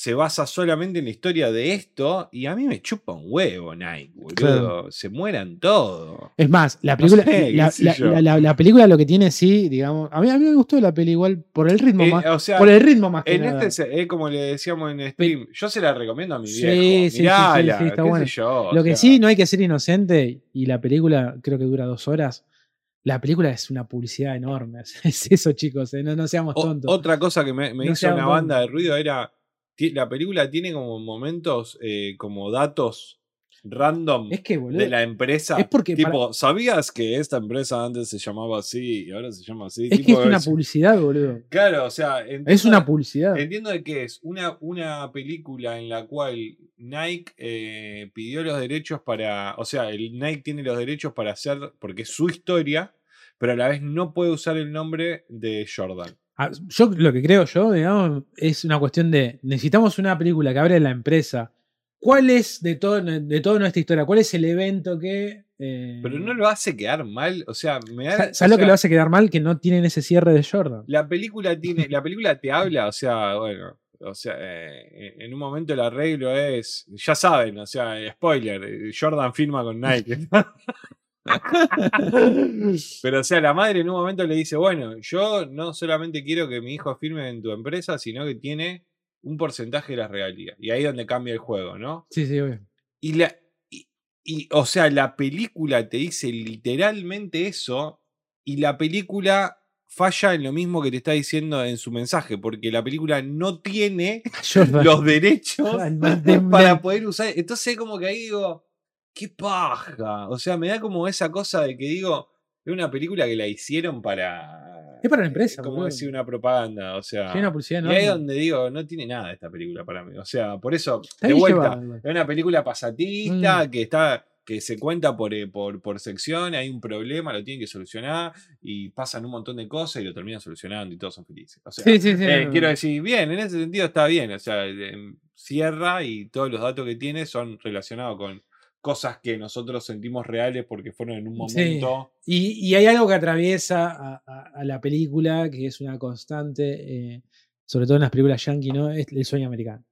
se basa solamente en la historia de esto y a mí me chupa un huevo Nike, boludo. Claro. Se mueran todos. Es más, la película, la, qué sé la- yo. la- la- la película lo que tiene, sí, digamos. A mí, a mí me gustó la peli igual por el ritmo Eh, más. o sea, por el ritmo más que en nada. este, eh, como le decíamos en stream, yo se la recomiendo a mi Sí, viejo. sí, sí, sí, Mirala, sí, está qué sé bueno. yo, o Lo que sea, sí, no hay que ser inocente, y la película creo que dura dos horas. La película es una publicidad enorme. (laughs) Es eso, chicos, eh, no, no seamos o- tontos. otra cosa que me, me No hizo una tontos. banda de ruido era. La película tiene como momentos, eh, como datos random es que, boludo. de la empresa. es porque Tipo, ¿sabías que esta empresa antes se llamaba así y ahora se llama así? es que es una publicidad, boludo. Claro, o sea, Es entiendo- una publicidad. Entiendo de que es una, una película en la cual Nike eh, pidió los derechos para. O sea, el Nike tiene los derechos para hacer. Porque es su historia, pero a la vez no puede usar el nombre de Jordan. Ah, Yo lo que creo yo, digamos, es una cuestión de necesitamos una película que abre la empresa. ¿Cuál es de todo de toda nuestra historia? ¿Cuál es el evento que eh, Pero no lo hace quedar mal. O sea, me da. sa- o ¿Sabes lo que sea, lo hace quedar mal? Que no tienen ese cierre de Jordan. La película tiene. La película te habla, o sea, bueno. O sea, eh, en un momento el arreglo es. Ya saben, o sea, spoiler. eh, Jordan firma con Nike. (laughs) (laughs) Pero, o sea, la madre en un momento le dice: Bueno, yo no solamente quiero que mi hijo firme en tu empresa, sino que tiene un porcentaje de las regalías. Y ahí es donde cambia el juego, ¿no? Sí, sí, obvio. Y la. Y, y, o sea, la película te dice literalmente eso. Y la película falla en lo mismo que te está diciendo en su mensaje. Porque la película no tiene (laughs) Jordan. los derechos (laughs) para poder usar. Entonces, como que ahí digo, qué paja. O sea, me da como esa cosa de que digo, es una película que la hicieron para. Es para la empresa, Como decir, una propaganda. O sea. Sí, una publicidad y ahí es donde digo, no tiene nada esta película para mí. O sea, por eso, Está de vuelta, es una película pasatista Mm. que está que se cuenta por, eh, por, por sección, hay un problema, lo tienen que solucionar y pasan un montón de cosas y lo terminan solucionando y todos son felices. O sea, Sí, sí, sí. eh, quiero decir, bien, en ese sentido está bien. O sea, cierra y todos los datos que tiene son relacionados con cosas que nosotros sentimos reales porque fueron en un Sí. momento. Y, y hay algo que atraviesa a, a- a la película, que es una constante, eh, sobre todo en las películas yankee, ¿no? Es el sueño americano.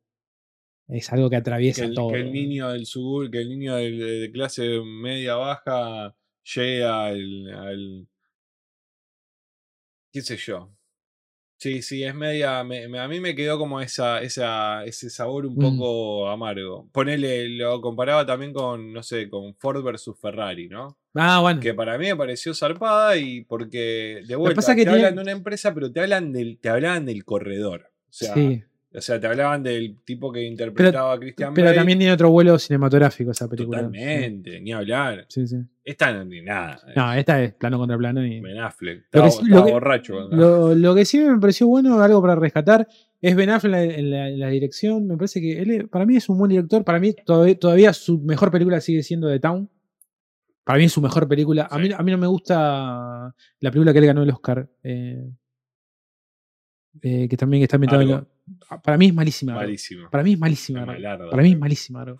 Es algo que Que atraviesa el, todo. que el niño del sur, que el niño de, de clase media baja llega al, al- qué sé yo. Sí, sí, es media. me- me- a mí me quedó como esa, esa, ese sabor un Mm. poco amargo. Ponele, lo comparaba también con, no sé, con Ford versus Ferrari, ¿no? Ah, bueno. Que para mí me pareció zarpada y porque de vuelta pasa que te tiene- hablan de una empresa, pero te hablan del, te hablaban del corredor. O sea, sí. O sea, te hablaban del tipo que interpretaba a Christian Pero Bale. también tiene otro vuelo cinematográfico esa película. Totalmente, ni hablar. Sí, sí. Esta no ni nada. No, esta es plano contra plano. Y... Ben Affleck. Lo Estaba, que sí- lo estaba que- borracho. Lo, lo que sí me pareció bueno, algo para rescatar, es Ben Affleck en la, en la- en la dirección. Me parece que él, para mí es un buen director. Para mí todavía, todavía su mejor película sigue siendo The Town. Para mí es su mejor película. A, mí, a mí no me gusta la película que él ganó el Oscar. eh, eh, que también está ambientada en. Lo- Para mí es malísima. Para mí es malísima. Para mí es malísima.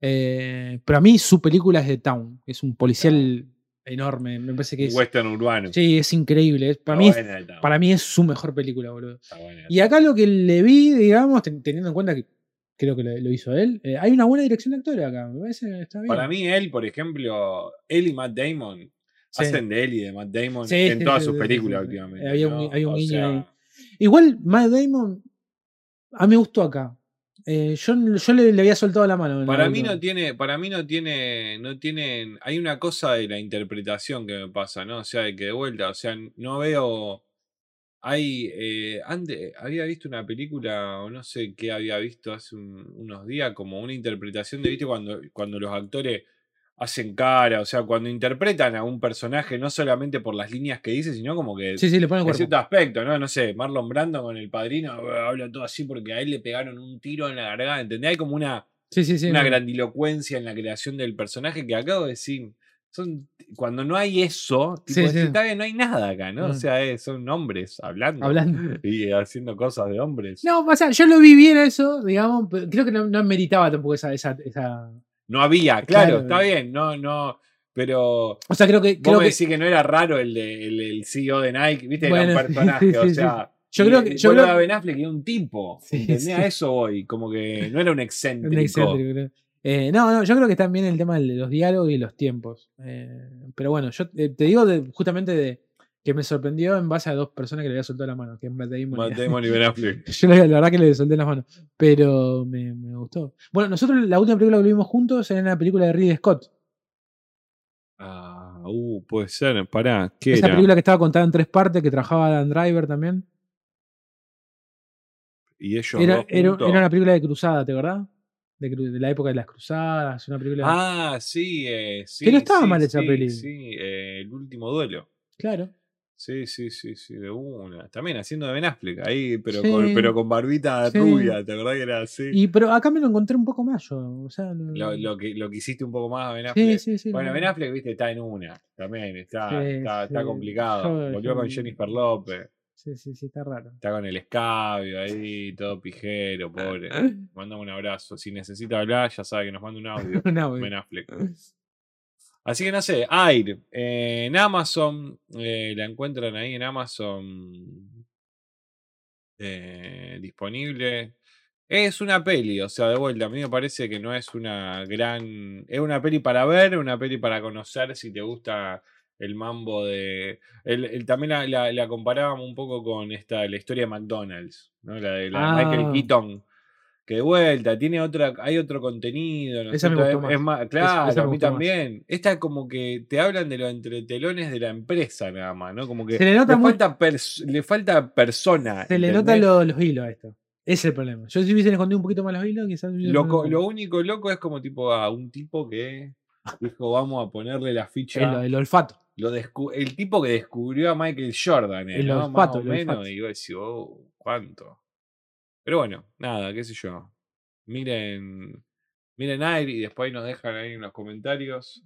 Eh, pero a mí su película es The Town. Es un policial enorme. Me parece que es. western urbano. Sí, es increíble. Para Está mí, es, buena para mí es su mejor película, boludo. está buena Y acá lo que le vi, digamos, ten- teniendo en cuenta que creo que lo, hizo él, eh, hay una buena dirección de actores acá. Me parece está bien. Para mí, él, por ejemplo, él y Matt Damon Sí. hacen de él y de Matt Damon Sí, en sí, todas sus películas últimamente. Había había un O guiño sea, ahí. Igual, Matt Damon, a mí me gustó acá. Eh, yo yo le, le había soltado la mano. Para la mí no tiene, para mí no tiene, no tienen, hay una cosa de la interpretación que me pasa, ¿no? O sea, de que de vuelta, o sea, no veo, hay, eh, antes, había visto una película, o no sé qué había visto hace un- unos días, como una interpretación de, viste, cuando, cuando los actores hacen cara, o sea, cuando interpretan a un personaje, no solamente por las líneas que dice, sino como que Sí, le en cierto aspecto, ¿no? No sé, Marlon Brando con el padrino eh, habla todo así porque a él le pegaron un tiro en la garganta, ¿entendés? Hay como una Sí, sí, sí. una no. grandilocuencia en la creación del personaje que acabo de decir. Son, cuando no hay eso, tipo, Sí, sí. no hay nada acá, ¿no? O Mm. sea, son hombres hablando, Hablando. (laughs) y haciendo cosas de hombres. No, o sea, yo lo vi bien eso, digamos, pero creo que no, no meritaba tampoco esa, esa, esa- No había, claro, Claro. está bien, no, no, pero O sea, creo que. vos Creo me que decís que no era raro el, de, el, el CEO de Nike, viste, era Bueno, un (laughs) sí, personaje, sí, o sí, sea, Yo Y, creo eh, que. Yo creo a Ben Affleck era un tipo. Sí, ¿entendés? sí. A eso voy. Como que no era un Un excéntrico. excéntrico, creo. Eh, no, no, yo creo que también el tema de los diálogos y los tiempos. Eh, pero bueno, yo eh, te digo de- justamente de que me sorprendió en base a dos personas que le había soltado la mano, que es Matt Damon y- Matt Damon y Ben Affleck. (laughs) Yo la, la verdad que le solté las manos, pero me, me gustó. Bueno, nosotros la última película que vimos juntos era una película de Ridley Scott. Ah, uh, puede ser. Pará, ¿qué Esa era? película que estaba contada en tres partes, que trabajaba Dan Driver también. Y ellos Era, era, era una película de cruzada, ¿te acordás? De, la época de las cruzadas, una película... Ah, sí, eh, sí. Que no estaba sí, mal esa sí, peli. Sí, eh, el último duelo. Claro. Sí, sí, sí, sí, de una. También haciendo de Ben Affleck, ahí, pero, Sí. con, pero con barbita Sí. rubia, ¿te acordás que era así? Y, pero acá me lo encontré un poco más yo. O sea, no- Lo, lo que, lo que hiciste un poco más a Ben Affleck. sí, sí. bueno, no- Ben Affleck, viste, está en una. También está, está, está complicado. Volvió con Jennifer López. Sí, sí, sí, está raro. Está con el escabio ahí, todo pijero, pobre. (laughs) Mandame un abrazo. Si necesita hablar, ya sabe que nos manda un audio. (laughs) No, Ben Affleck. (laughs) Así que no sé, Air eh, en Amazon, eh, la encuentran ahí en Amazon eh, disponible. Es una peli, o sea, de vuelta, a mí me parece que no es una gran... Es una peli para ver, una peli para conocer si te gusta el mambo de... el- el- también la, la- la comparábamos un poco con esta, la historia de McDonald's, ¿no? La de, la de Michael Ah. Keaton. Que de vuelta, tiene otra, hay otro contenido. ¿no es Esa me gustó Es- es más. esa claro, me a mí gustó más. también. Esta como que te hablan de los entretelones de la empresa nada más, ¿no? Como que Se le nota muy- falta, le falta persona. Se le notan lo- los hilos a esto. Ese es el problema. Yo si hubiesen escondido un poquito más los hilos, quizás. hubiese Lo, único loco es como tipo a un tipo que dijo vamos a ponerle la ficha. el, el olfato. lo el tipo que descubrió a Michael Jordan, eh, El ¿no? olfato, Más o el menos. olfato. Y yo decía, oh, ¿cuánto? Pero bueno, nada, qué sé yo. Miren, miren Air y después nos dejan ahí en los comentarios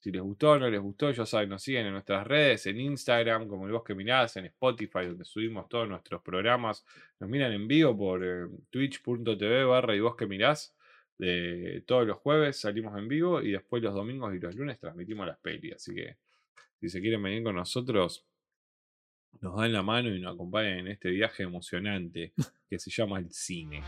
si les gustó o no les gustó. Ya saben, nos siguen en nuestras redes, en Instagram, como el Bosque Mirás, en Spotify, donde subimos todos nuestros programas. Nos miran en vivo por eh, twitch.tv barra y Bosque Mirás. De todos los jueves salimos en vivo y después los domingos y los lunes transmitimos las pelis. Así que si se quieren venir con nosotros, nos dan la mano y nos acompañan en este viaje emocionante que se llama el cine.